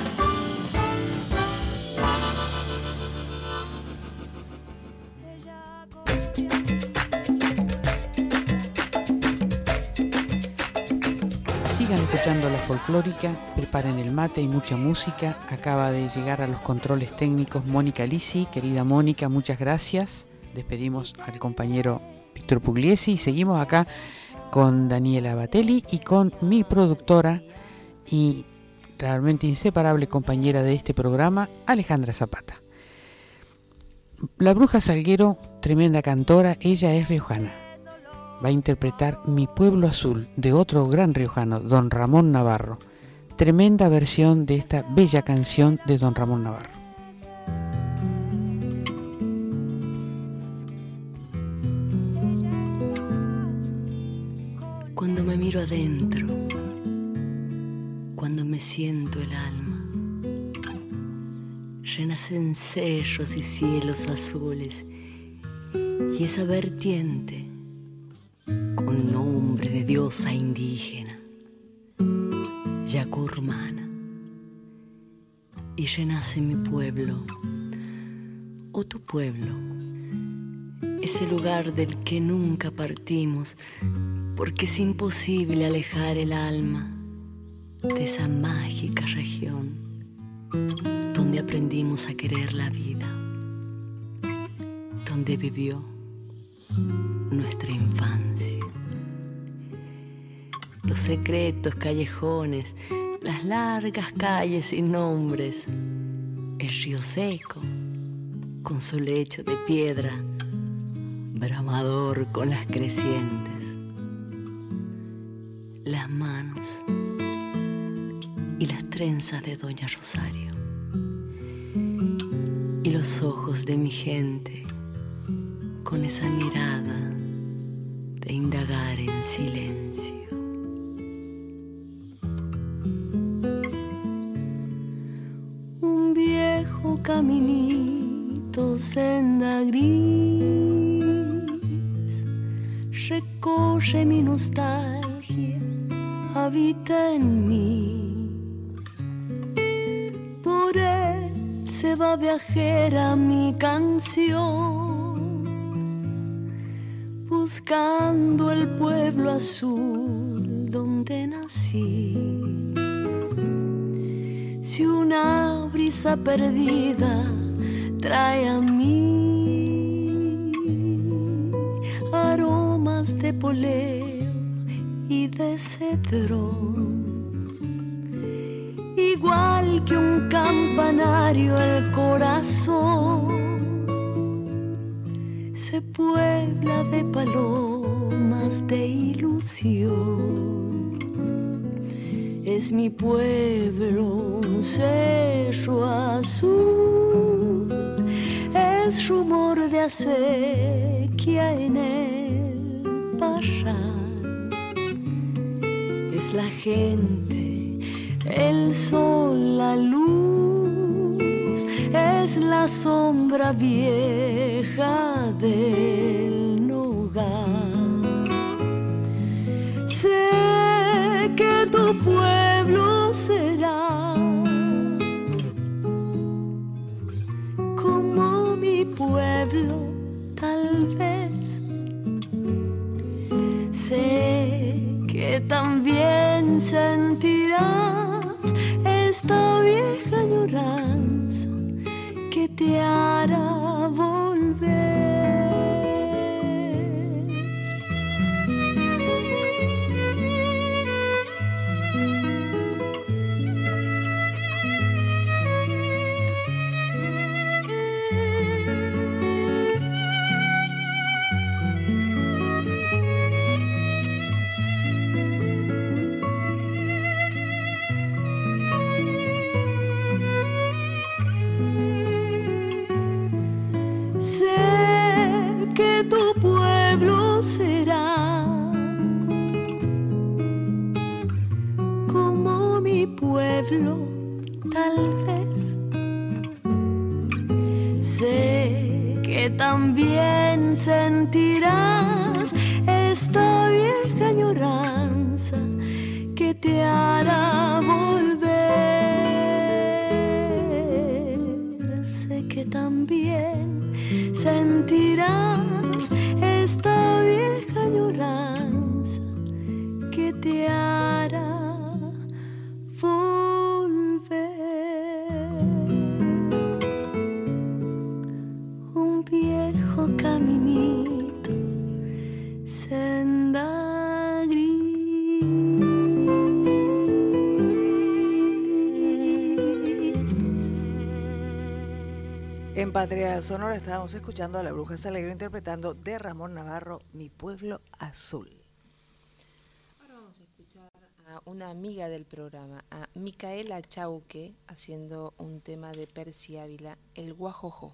Folclórica, preparen el mate y mucha música. Acaba de llegar a los controles técnicos Mónica Lisi. Querida Mónica, muchas gracias. Despedimos al compañero Víctor Pugliesi y seguimos acá con Daniela Batelli y con mi productora y realmente inseparable compañera de este programa, Alejandra Zapata. La bruja Salguero, tremenda cantora, ella es riojana va a interpretar Mi Pueblo Azul de otro gran riojano, don Ramón Navarro. Tremenda versión de esta bella canción de don Ramón Navarro. Cuando me miro adentro, cuando me siento el alma. Renacen cerros y cielos azules y esa vertiente con nombre de diosa indígena, Yacurmana. Y renace mi pueblo, o tu pueblo, ese lugar del que nunca partimos, porque es imposible alejar el alma de esa mágica región donde aprendimos a querer la vida, donde vivió nuestra infancia. Los secretos callejones, las largas calles sin nombres, el río seco con su lecho de piedra, bramador con las crecientes, las manos y las trenzas de Doña Rosario y los ojos de mi gente con esa mirada de indagar en silencio. Un viejo caminito, senda gris, recorre mi nostalgia, habita en mí. Por él se va viajera mi canción, buscando el pueblo azul donde nací. Si una brisa perdida trae a mí aromas de poleo y de cedrón igual que un campanario el corazón se puebla de palomas de ilusión. Es mi pueblo un cerro azul, es rumor de acequia en el parral. Es la gente el sol, la luz, es la sombra vieja del nogal. Sé que tu pueblo será como mi pueblo, tal vez. Sé que también sentirás esta vieja añoranza que te tal vez. Sé que también sentirás esta vieja añoranza que te hará volver. Sé que también sentirás esta vieja añoranza que te hará Patria Sonora estábamos escuchando a la Bruja Salegro interpretando de Ramón Navarro Mi Pueblo Azul. Ahora vamos a escuchar a una amiga del programa, a Micaela Chauque, haciendo un tema de Percy Ávila, El Guajojo.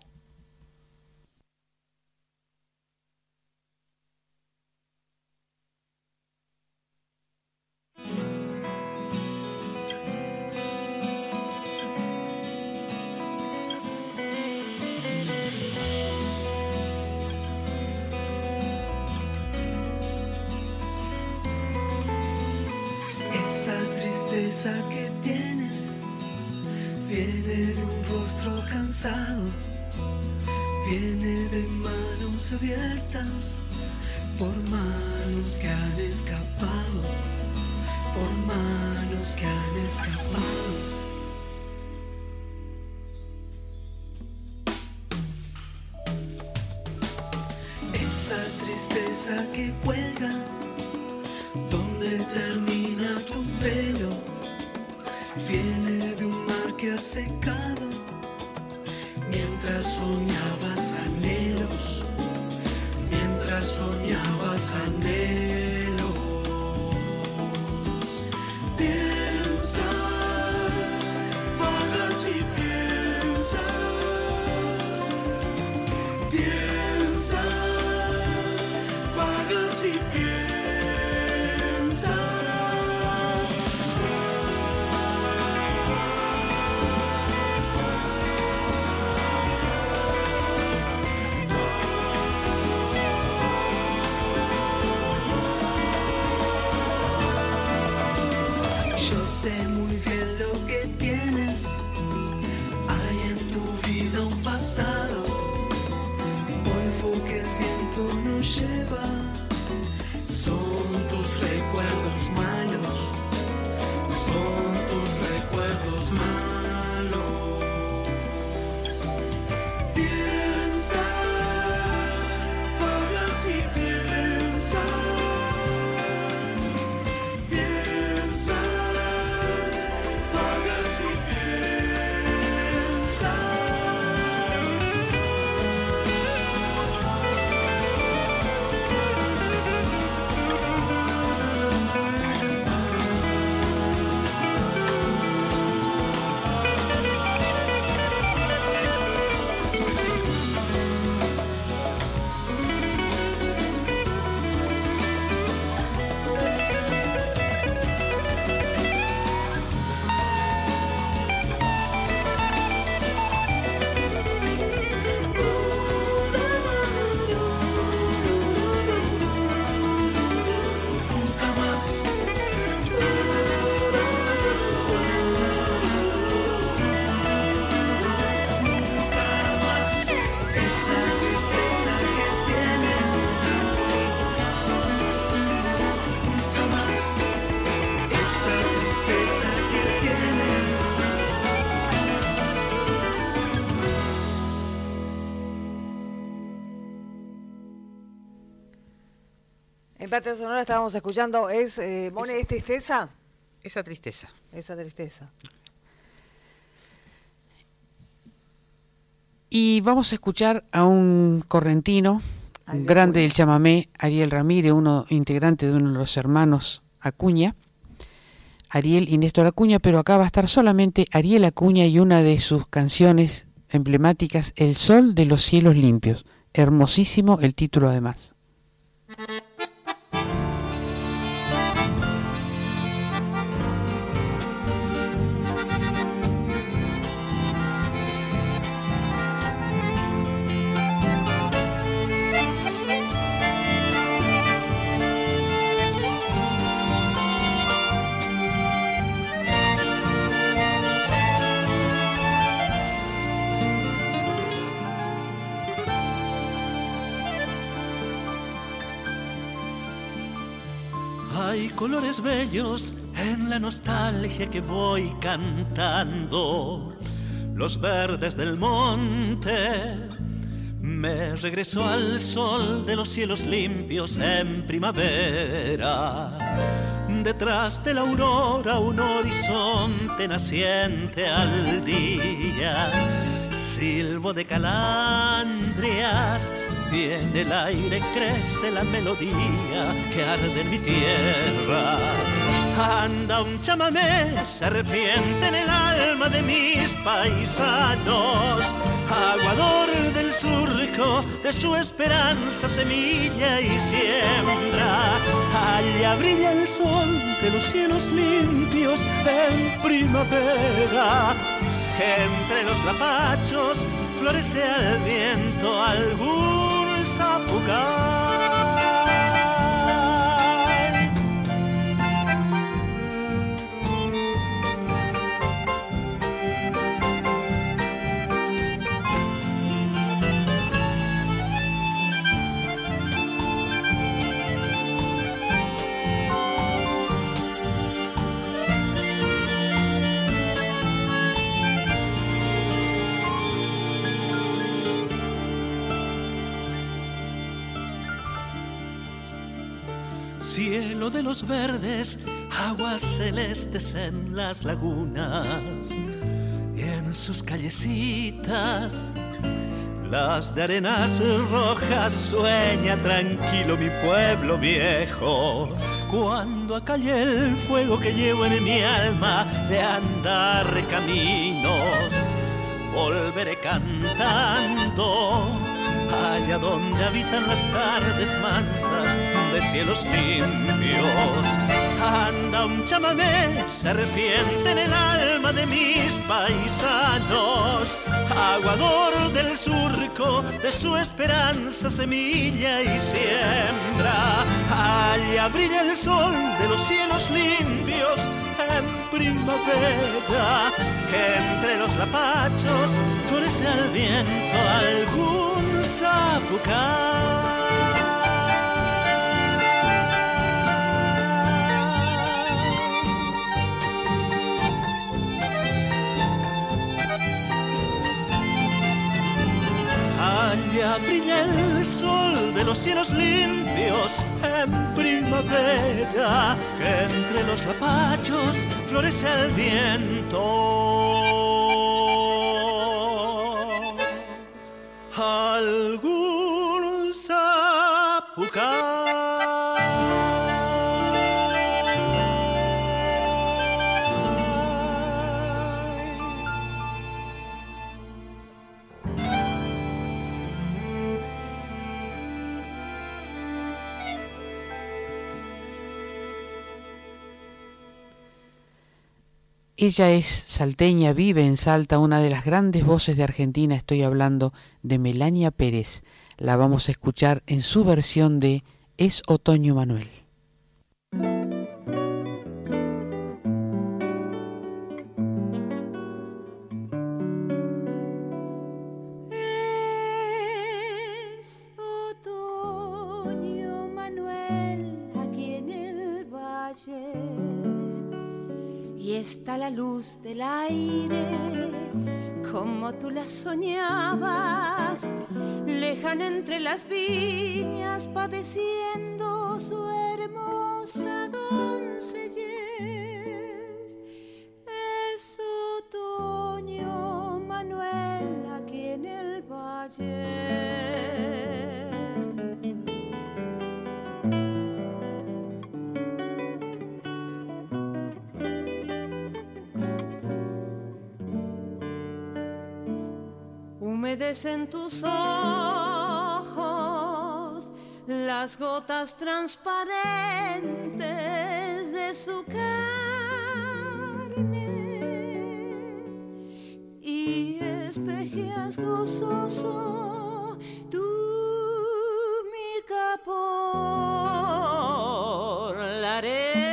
Viene de manos abiertas por manos que han escapado, por manos que han escapado. Esa tristeza que cuelga, donde termina tu pelo, viene de un mar que ha secado, soñabas anhelos, mientras soñabas anhelos. Sonora estábamos escuchando, ¿es, eh, Mone, es tristeza? Esa tristeza. Esa tristeza. Y vamos a escuchar a un correntino, un grande del chamamé, Ariel Ramírez, uno integrante de uno de los hermanos Acuña, Ariel y Néstor Acuña, pero acá va a estar solamente Ariel Acuña y una de sus canciones emblemáticas, El Sol de los Cielos Limpios. Hermosísimo el título además. Bellos en la nostalgia que voy cantando. Los verdes del monte. Me regreso al sol de los cielos limpios en primavera. Detrás de la aurora un horizonte naciente al día. Silbo de calandrias, viene el aire, crece la melodía que arde en mi tierra. Anda un chamamé, serpiente en el alma de mis paisanos, aguador del surco, de su esperanza semilla y siembra. Allá brilla el sol de los cielos limpios en primavera. Entre los lapachos florece al viento algún zapucay. Verdes, aguas celestes en las lagunas y en sus callecitas. Las de arenas rojas sueña tranquilo mi pueblo viejo. Cuando acalle el fuego que llevo en mi alma de andar caminos, volveré cantando allá donde habitan las tardes mansas de cielos limpios. Anda un chamamé, se arrepiente en el alma de mis paisanos, aguador del surco de su esperanza, semilla y siembra. Allá brilla el sol de los cielos limpios en primavera, que entre los lapachos florece al viento algún sapucay. Allá brilla el sol de los cielos limpios en primavera, que entre los lapachos florece el viento. Ella es salteña, vive en Salta, una de las grandes voces de Argentina. Estoy hablando de Melania Pérez. La vamos a escuchar en su versión de Es Otoño Manuel. La luz del aire, como tú la soñabas, lejana entre las viñas, padeciendo su hermosa doncellez. Es otoño, Manuel, aquí en el valle. Humedecen tus ojos las gotas transparentes de su carne y espejeas gozoso tu mica por la.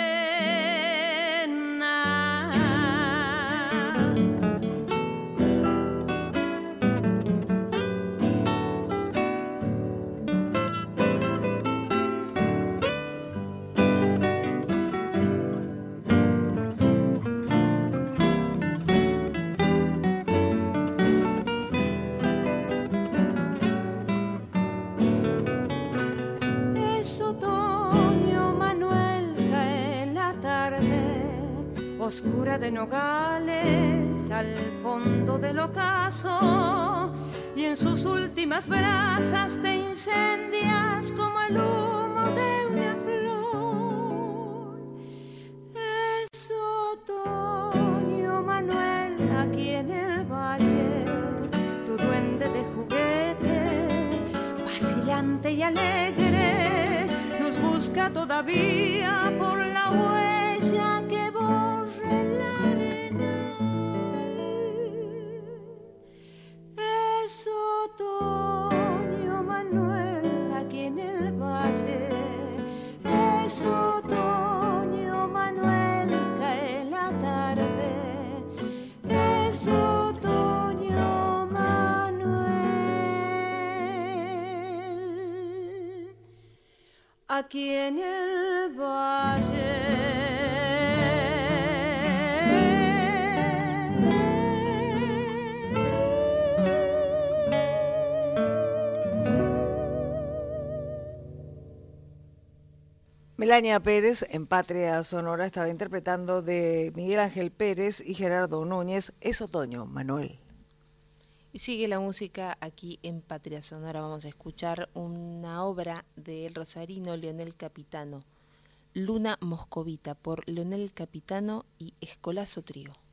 Oscura de nogales al fondo del ocaso, y en sus últimas brasas te incendias como el humo de una flor. Es otoño, Manuel, aquí en el valle, tu duende de juguete vacilante y alegre, nos busca todavía por la huella aquí en el Melania Pérez en Patria Sonora estaba interpretando de Miguel Ángel Pérez y Gerardo Núñez Es otoño, Manuel. Y sigue la música aquí en Patria Sonora. Vamos a escuchar una obra del rosarino Leonel Capitano, Luna Moscovita, por Leonel Capitano y Escolazo Trío.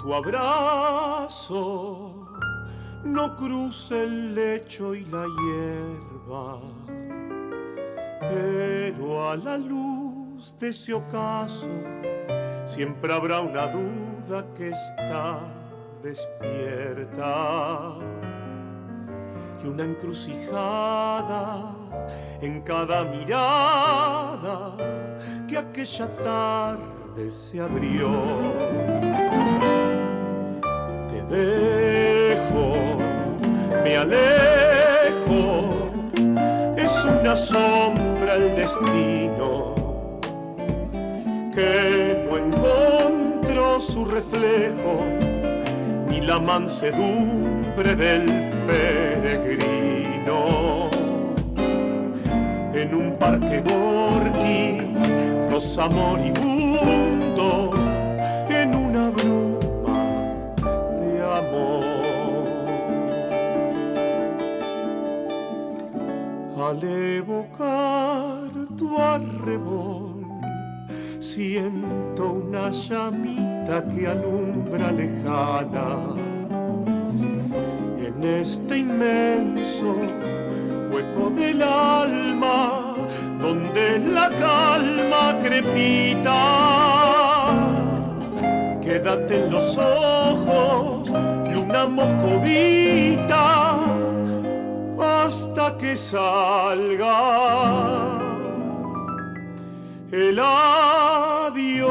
Tu abrazo no cruce el lecho y la hierba? Pero a la luz de ese ocaso siempre habrá una duda que está despierta y una encrucijada en cada mirada que aquella tarde se abrió. Dejo, me alejo, es una sombra el destino que no encontró su reflejo ni la mansedumbre del peregrino. En un parque gorqui, rosa moribundo, Al evocar tu arrebol, siento una llamita que alumbra lejana en este inmenso hueco del alma donde la calma crepita. Quédate en los ojos, luna moscovita, hasta que salga el adiós.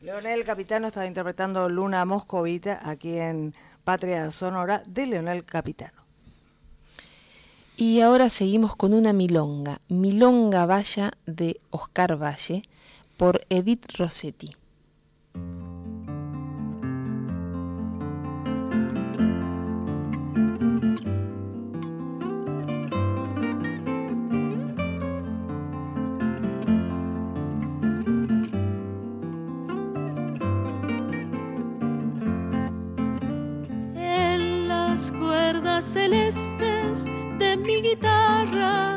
Leonel Capitano estaba interpretando Luna Moscovita aquí en Patria Sonora de Leonel Capitano. Y ahora seguimos con una milonga, Milonga Valla de Oscar Valle, por Edith Rossetti. Celestes de mi guitarra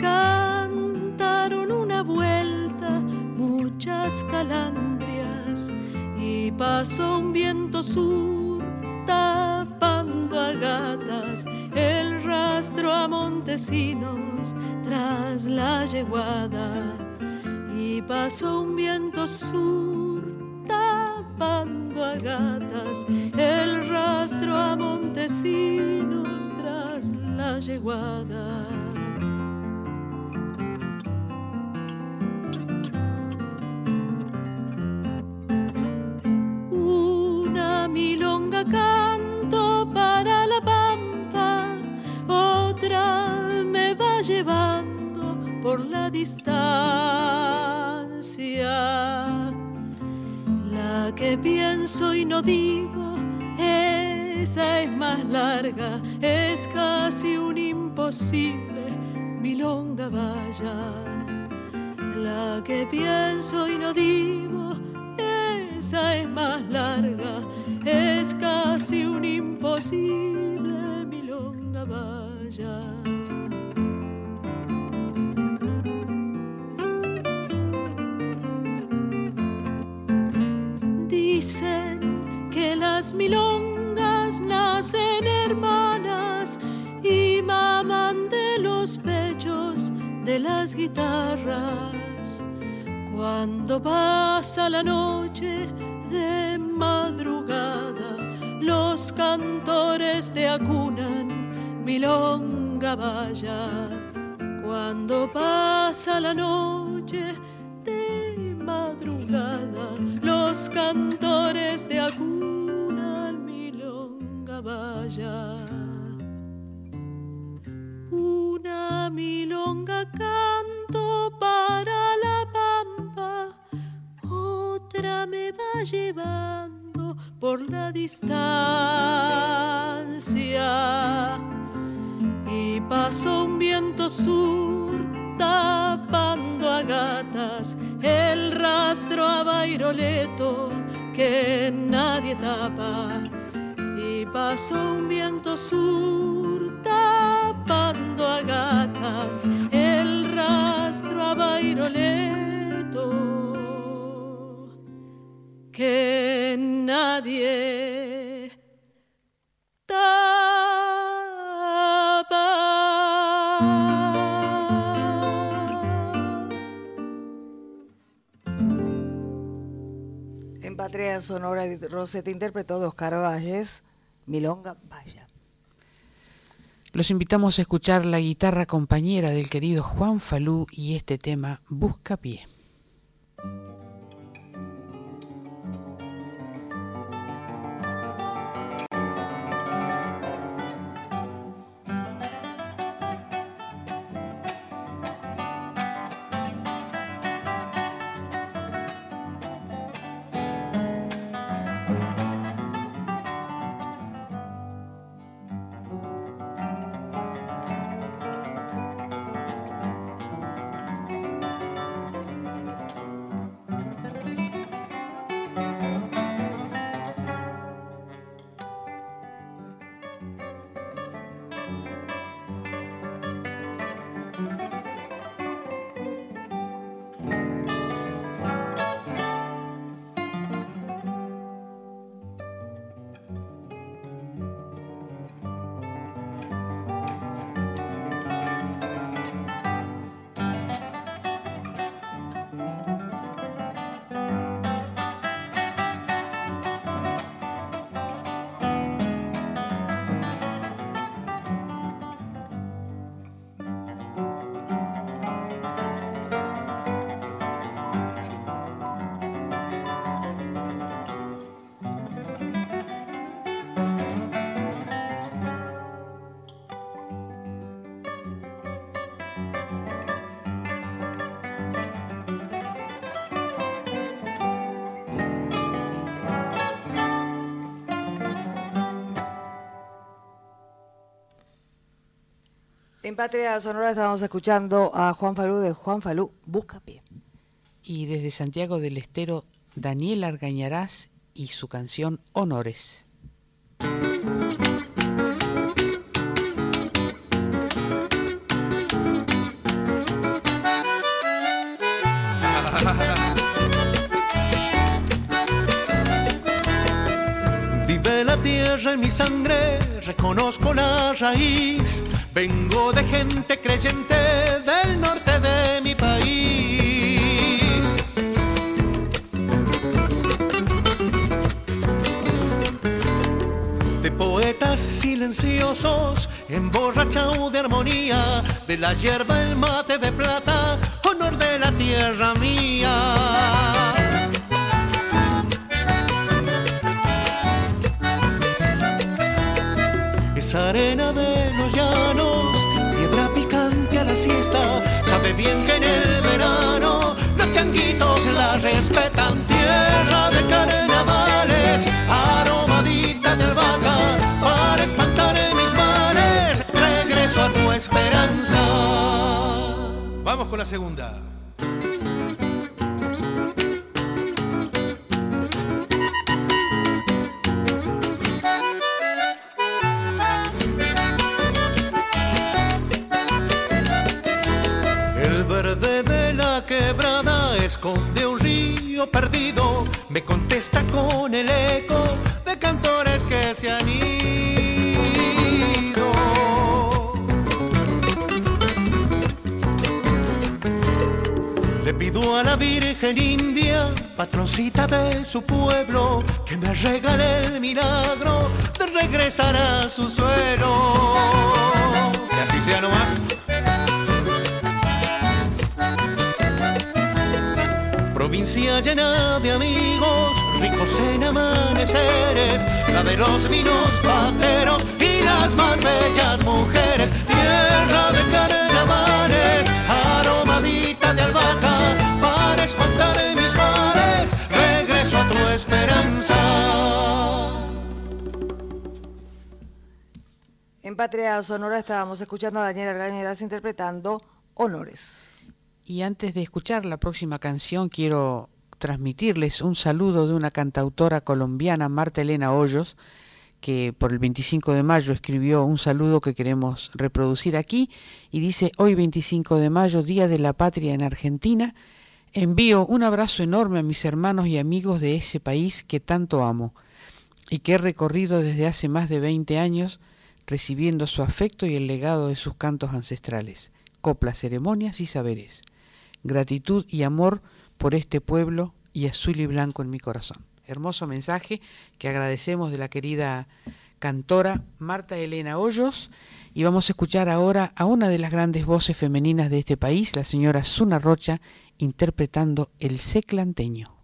cantaron una vuelta muchas calandrias y pasó un viento sur tapando a gatas el rastro a montesinos tras la yeguada y pasó un viento sur tapando a gatas el rastro a montesinos tras la yeguada. Una milonga canto para la pampa, otra me va llevando por la distancia. Que pienso y no digo, esa es más larga, es casi un imposible, milonga vaya. La que pienso y no digo, esa es más larga, es casi un imposible, milonga vaya. Cuando pasa la noche de madrugada, los cantores te acunan, milonga vaya. Cuando pasa la noche de madrugada, los cantores te acunan, milonga vaya. Una milonga canto me va llevando por la distancia. Y pasó un viento sur tapando a gatas el rastro a Bairoleto que nadie tapa. Y pasó un viento sur tapando a gatas el rastro a Bairoleto que nadie tapa. En Patria Sonora, Edith Rossetti interpretó de Oscar Valles, Milonga Vaya. Los invitamos a escuchar la guitarra compañera del querido Juan Falú y este tema Busca Pie. Patria Sonora estábamos escuchando a Juan Falú de Juan Falú, Busca Pie. Y desde Santiago del Estero, Daniel Argañarás y su canción Honores. Vive la tierra en mi sangre, reconozco la raíz. Vengo de gente creyente del norte de mi país. De poetas silenciosos, emborrachados de armonía, de la hierba el mate de plata, honor de la tierra mía. Arena de los llanos, piedra picante a la siesta, sabe bien que en el verano los changuitos la respetan. Tierra de carnavales, aromadita de albahaca, para espantar mis males, regreso a tu esperanza. Vamos con la segunda. Esconde un río perdido. Me contesta con el eco de cantores que se han ido. Le pido a la Virgen India, patroncita de su pueblo, que me regale el milagro de regresar a su suelo. Así sea nomás. Provincia llena de amigos, ricos en amaneceres, la de los vinos pateros y las más bellas mujeres. Tierra de carnavales, aromadita de albahaca, para espantar mis males, regreso a tu esperanza. En Patria Sonora estábamos escuchando a Daniel Argañeras interpretando Honores. Y antes de escuchar la próxima canción, quiero transmitirles un saludo de una cantautora colombiana, Marta Elena Hoyos, que por el 25 de mayo escribió un saludo que queremos reproducir aquí. Y dice, hoy 25 de mayo, Día de la Patria en Argentina, envío un abrazo enorme a mis hermanos y amigos de ese país que tanto amo y que he recorrido desde hace más de 20 años recibiendo su afecto y el legado de sus cantos ancestrales, coplas, ceremonias y saberes gratitud y amor por este pueblo y azul y blanco en mi corazón. Hermoso mensaje que agradecemos de la querida cantora Marta Elena Hoyos y vamos a escuchar ahora a una de las grandes voces femeninas de este país, la señora Suna Rocha, interpretando El Seclanteño.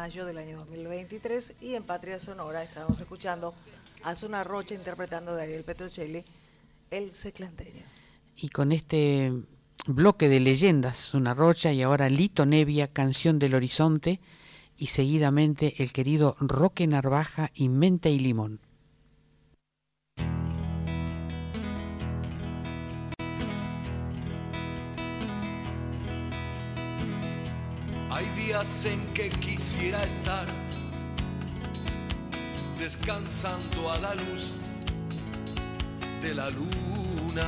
Mayo del año 2023 y en Patria Sonora estamos escuchando a Zona Rocha interpretando a Daniel Petrocelli, El Seclanteño. Y con este bloque de leyendas, una rocha y ahora Lito Nevia, Canción del Horizonte, y seguidamente el querido Roque Narvaja y Menta y Limón. Días en que quisiera estar descansando a la luz de la luna.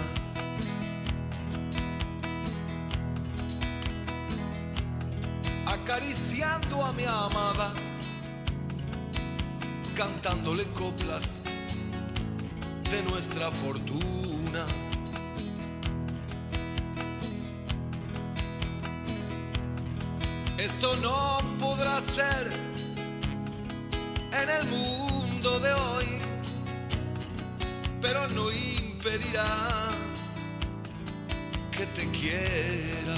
Acariciando a mi amada, cantándole coplas de nuestra fortuna. Esto no podrá ser en el mundo de hoy, pero no impedirá que te quiera.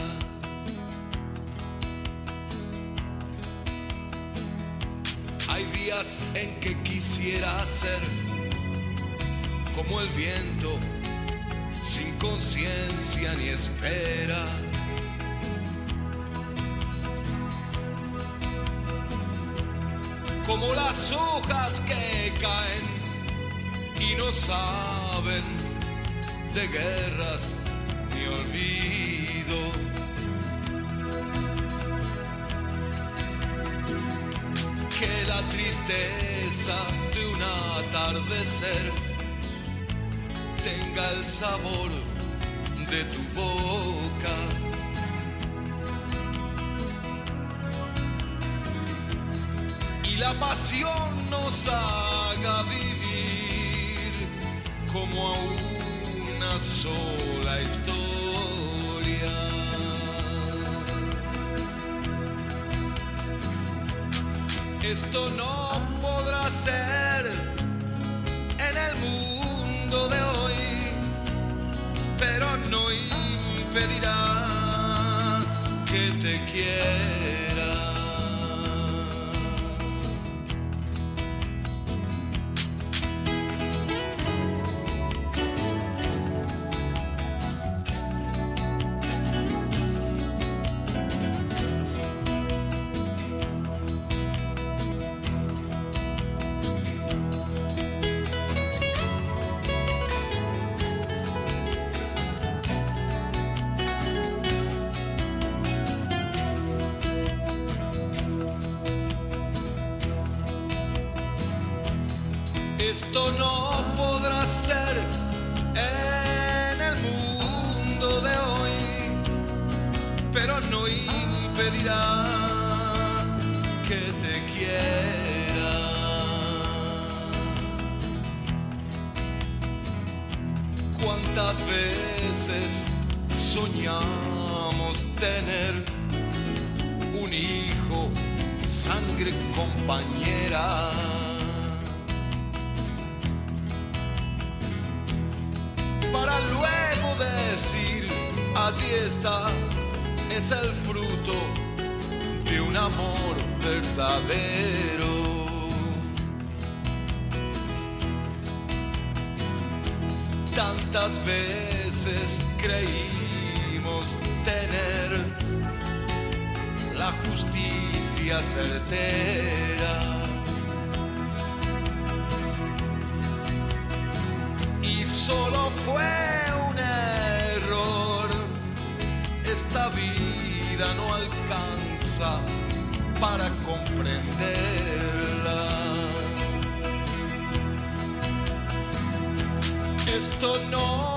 Hay días en que quisiera ser como el viento, sin conciencia ni espera. Como las hojas que caen y no saben de guerras ni olvido. Que la tristeza de un atardecer tenga el sabor de tu boca. La pasión nos haga vivir como a una sola historia. Esto no podrá ser en el mundo de hoy, pero no impedirá que te quiera. No podrá ser en el mundo de hoy, pero no impedirá que te quiera. ¿Cuántas veces soñamos tener un hijo, sangre compañera? Decir, allí está, es el fruto de un amor verdadero. Tantas veces creímos tener la justicia certera. y solo fue Esta vida no alcanza para comprenderla. Esto no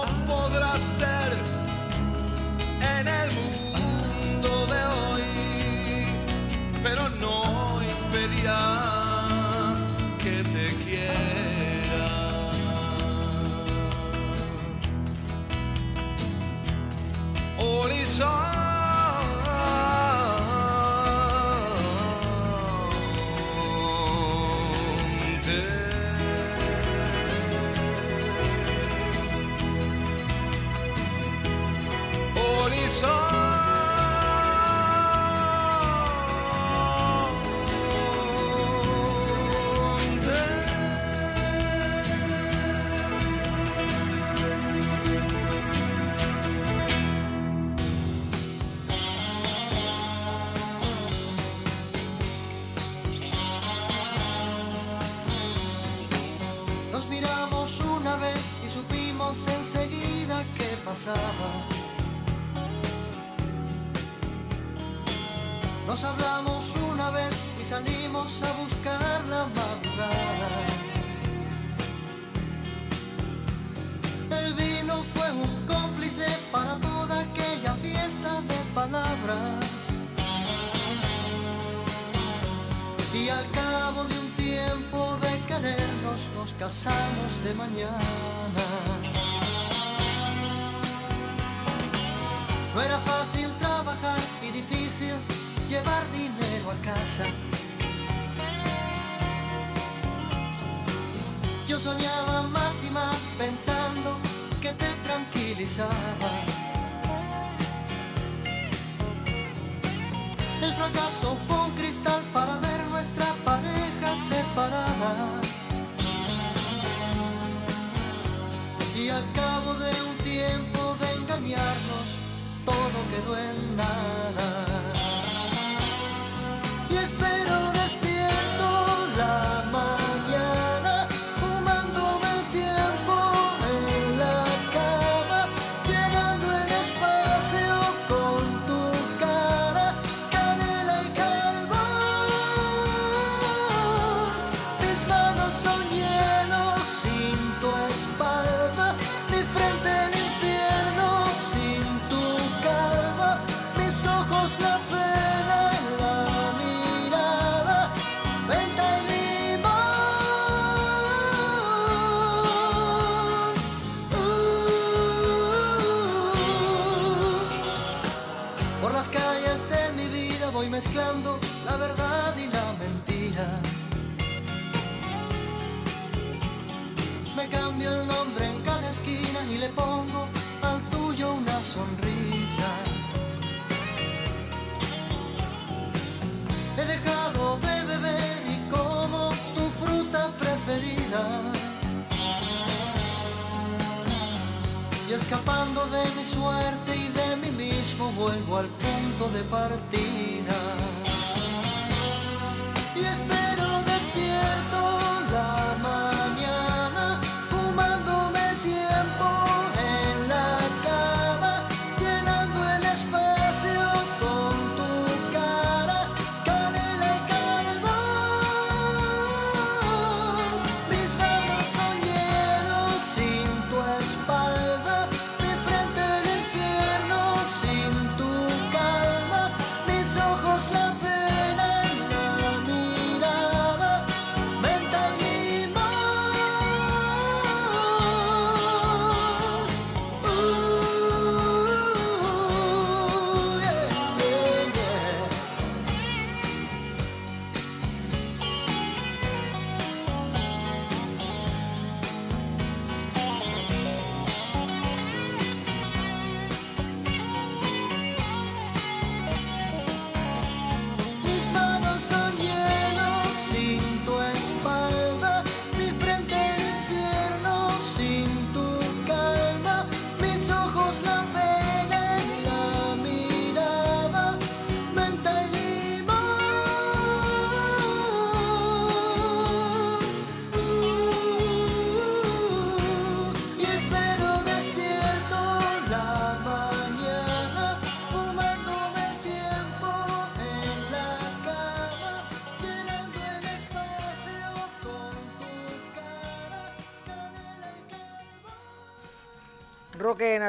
escapando de mi suerte y de mí mismo, vuelvo al punto de partida.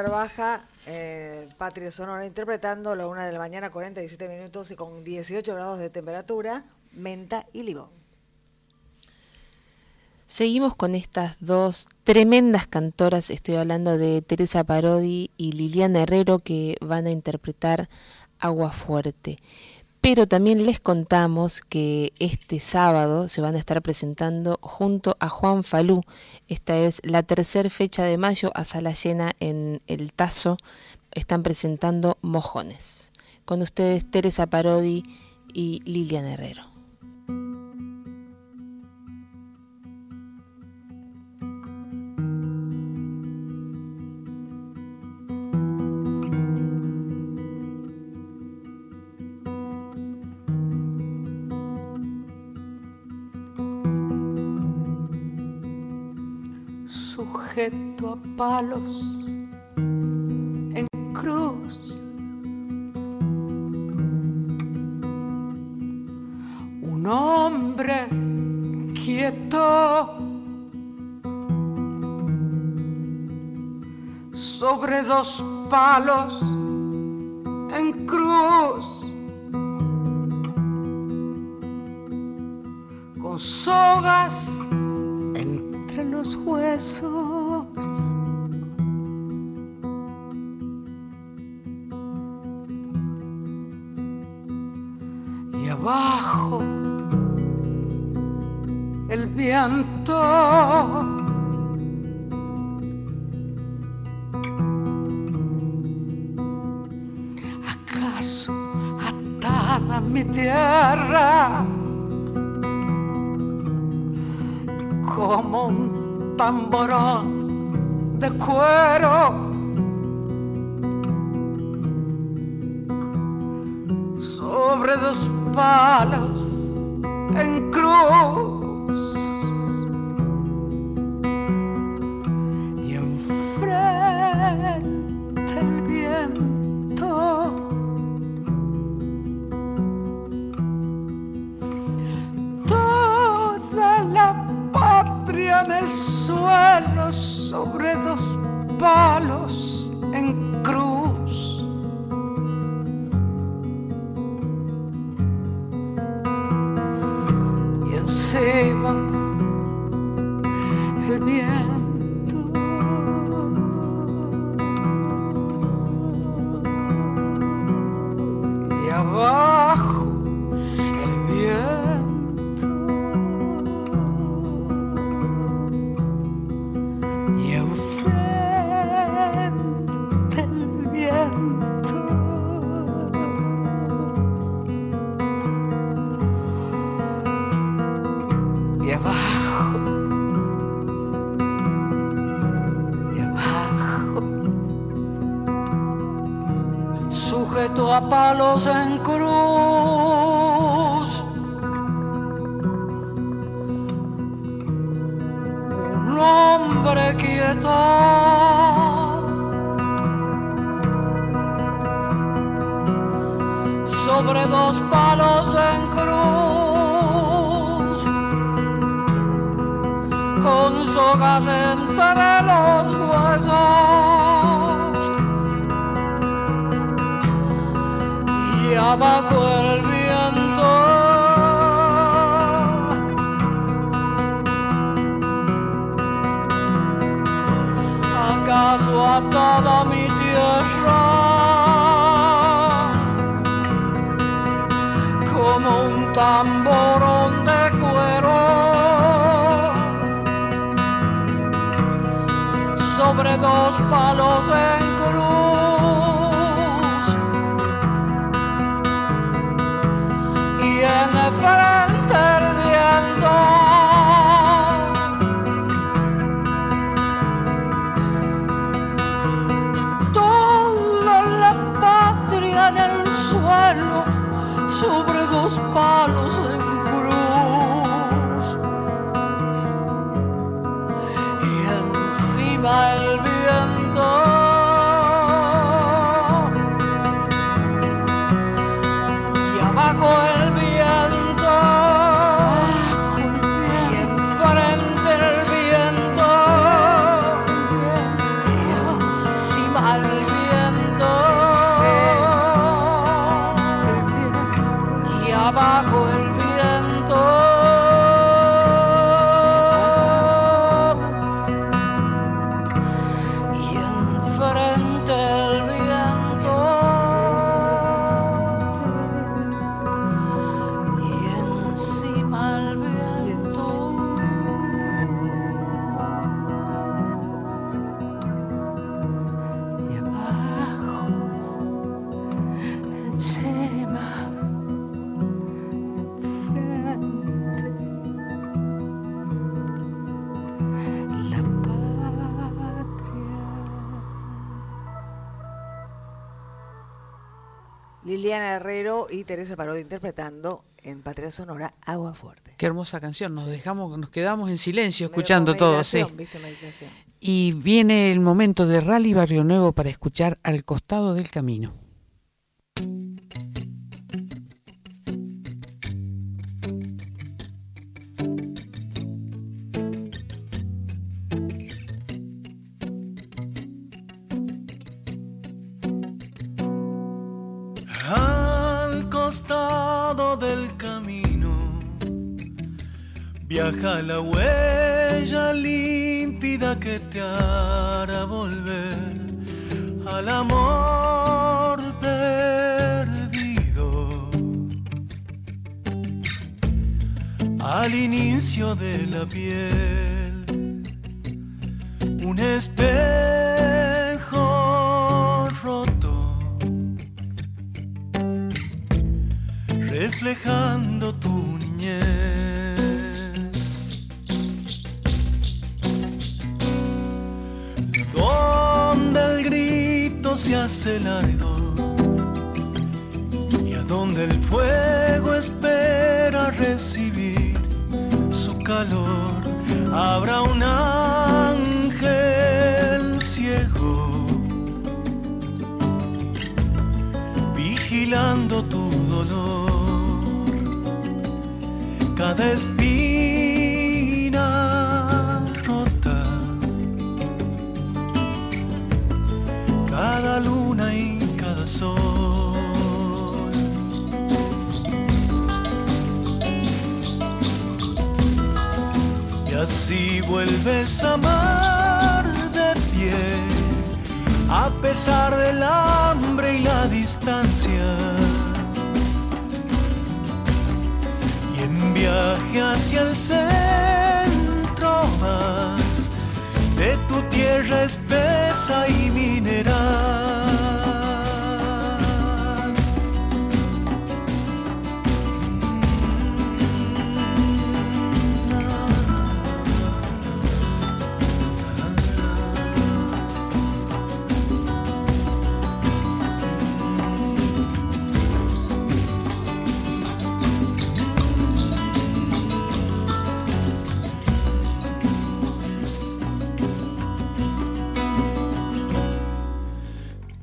Narvaja, eh, Patria Sonora, interpretando la una de la mañana, 47 minutos y con 18 grados de temperatura, menta y limón. Seguimos con estas dos tremendas cantoras, estoy hablando de Teresa Parodi y Liliana Herrero que van a interpretar Agua Fuerte pero también les contamos que este sábado se van a estar presentando junto a Juan Falú. Esta es la tercera fecha de mayo a sala llena en El Tazo. Están presentando Mojones. Con ustedes Teresa Parodi y Lilian Herrero. a palos en cruz. Un hombre quieto sobre dos palos en cruz. con sogas entre los huesos. Y abajo el viento. ¿Acaso atada mi tierra como un tamborón de cuero? Sobre dos palos en cruz Teresa Parodi interpretando en Patria Sonora Agua Fuerte. Qué hermosa canción, nos dejamos, nos quedamos en silencio escuchando todo, sí. Y viene el momento de Rally Barrio Nuevo para escuchar al costado del camino. Viaja la huella límpida que te hará volver al amor perdido, al inicio de la piel, un espejo roto, reflejando tu niñez. Se hace largo y a donde el fuego espera recibir su calor, habrá un ángel ciego. Vigilando tu dolor, cada espina cada luna y cada sol. Y así vuelves a amar de pie, a pesar del hambre y la distancia. Y en viaje hacia el centro vas de tu tierra espesa y mineral.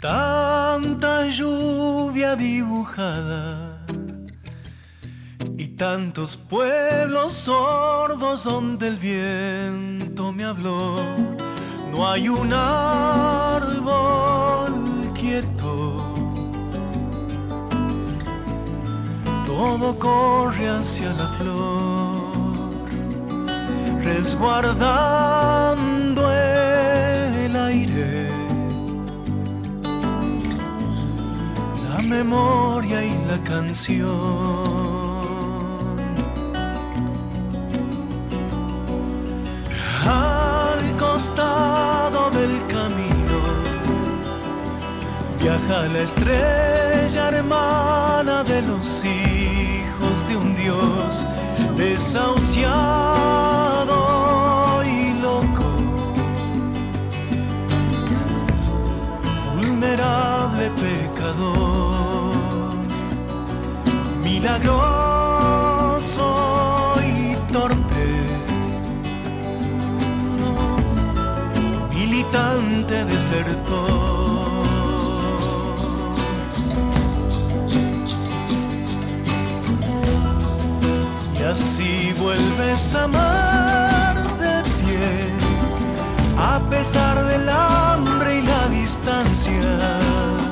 Tanta lluvia dibujada y tantos pueblos sordos donde el viento me habló. No hay un árbol quieto. Todo corre hacia la flor, resguardando memoria y la canción. Al costado del camino viaja la estrella hermana de los hijos de un Dios desahuciado y loco. vulnerable milagroso y torpe, militante desertor. Y así vuelves a amar de pie a pesar del hambre y la distancia.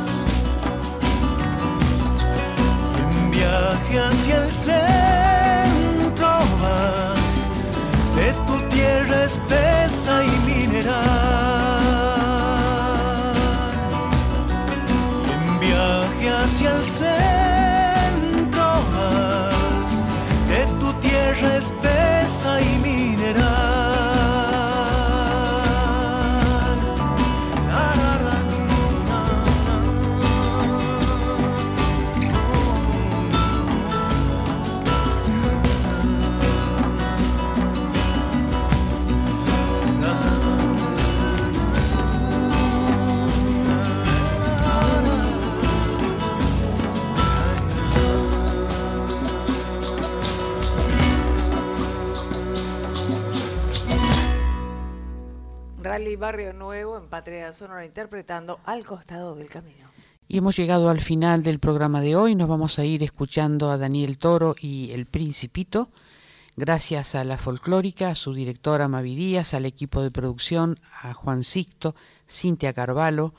Viaje hacia el centro vas de tu tierra espesa y mineral. En viaje hacia el centro vas de tu tierra espesa y mineral. Barrio Nuevo Sonora interpretando Al costado del camino. Y hemos llegado al final del programa de hoy. Nos vamos a ir escuchando a Daniel Toro y El Principito. Gracias a la folclórica, a su directora Mavi Díaz, al equipo de producción, a Juan Sicto, Cintia Carvalho,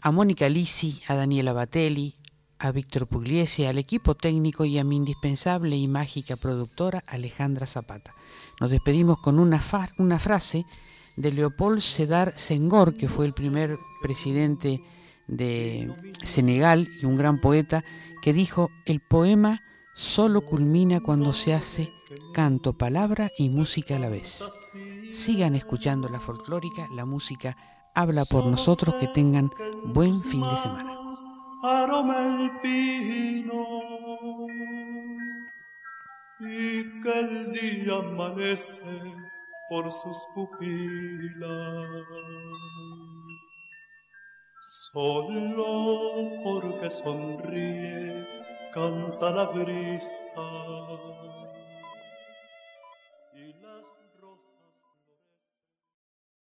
a Mónica Lisi, a Daniela Batelli, a Víctor Pugliese, al equipo técnico y a mi indispensable y mágica productora Alejandra Zapata. Nos despedimos con una, una frase de Leopold Sedar Senghor, que fue el primer presidente de Senegal y un gran poeta, que dijo, el poema solo culmina cuando se hace canto, palabra y música a la vez. Sigan escuchando la folclórica, la música habla por nosotros, que tengan buen fin de semana. aroma el pino y que el día amanece por sus pupilas. Solo porque sonríe canta la brisa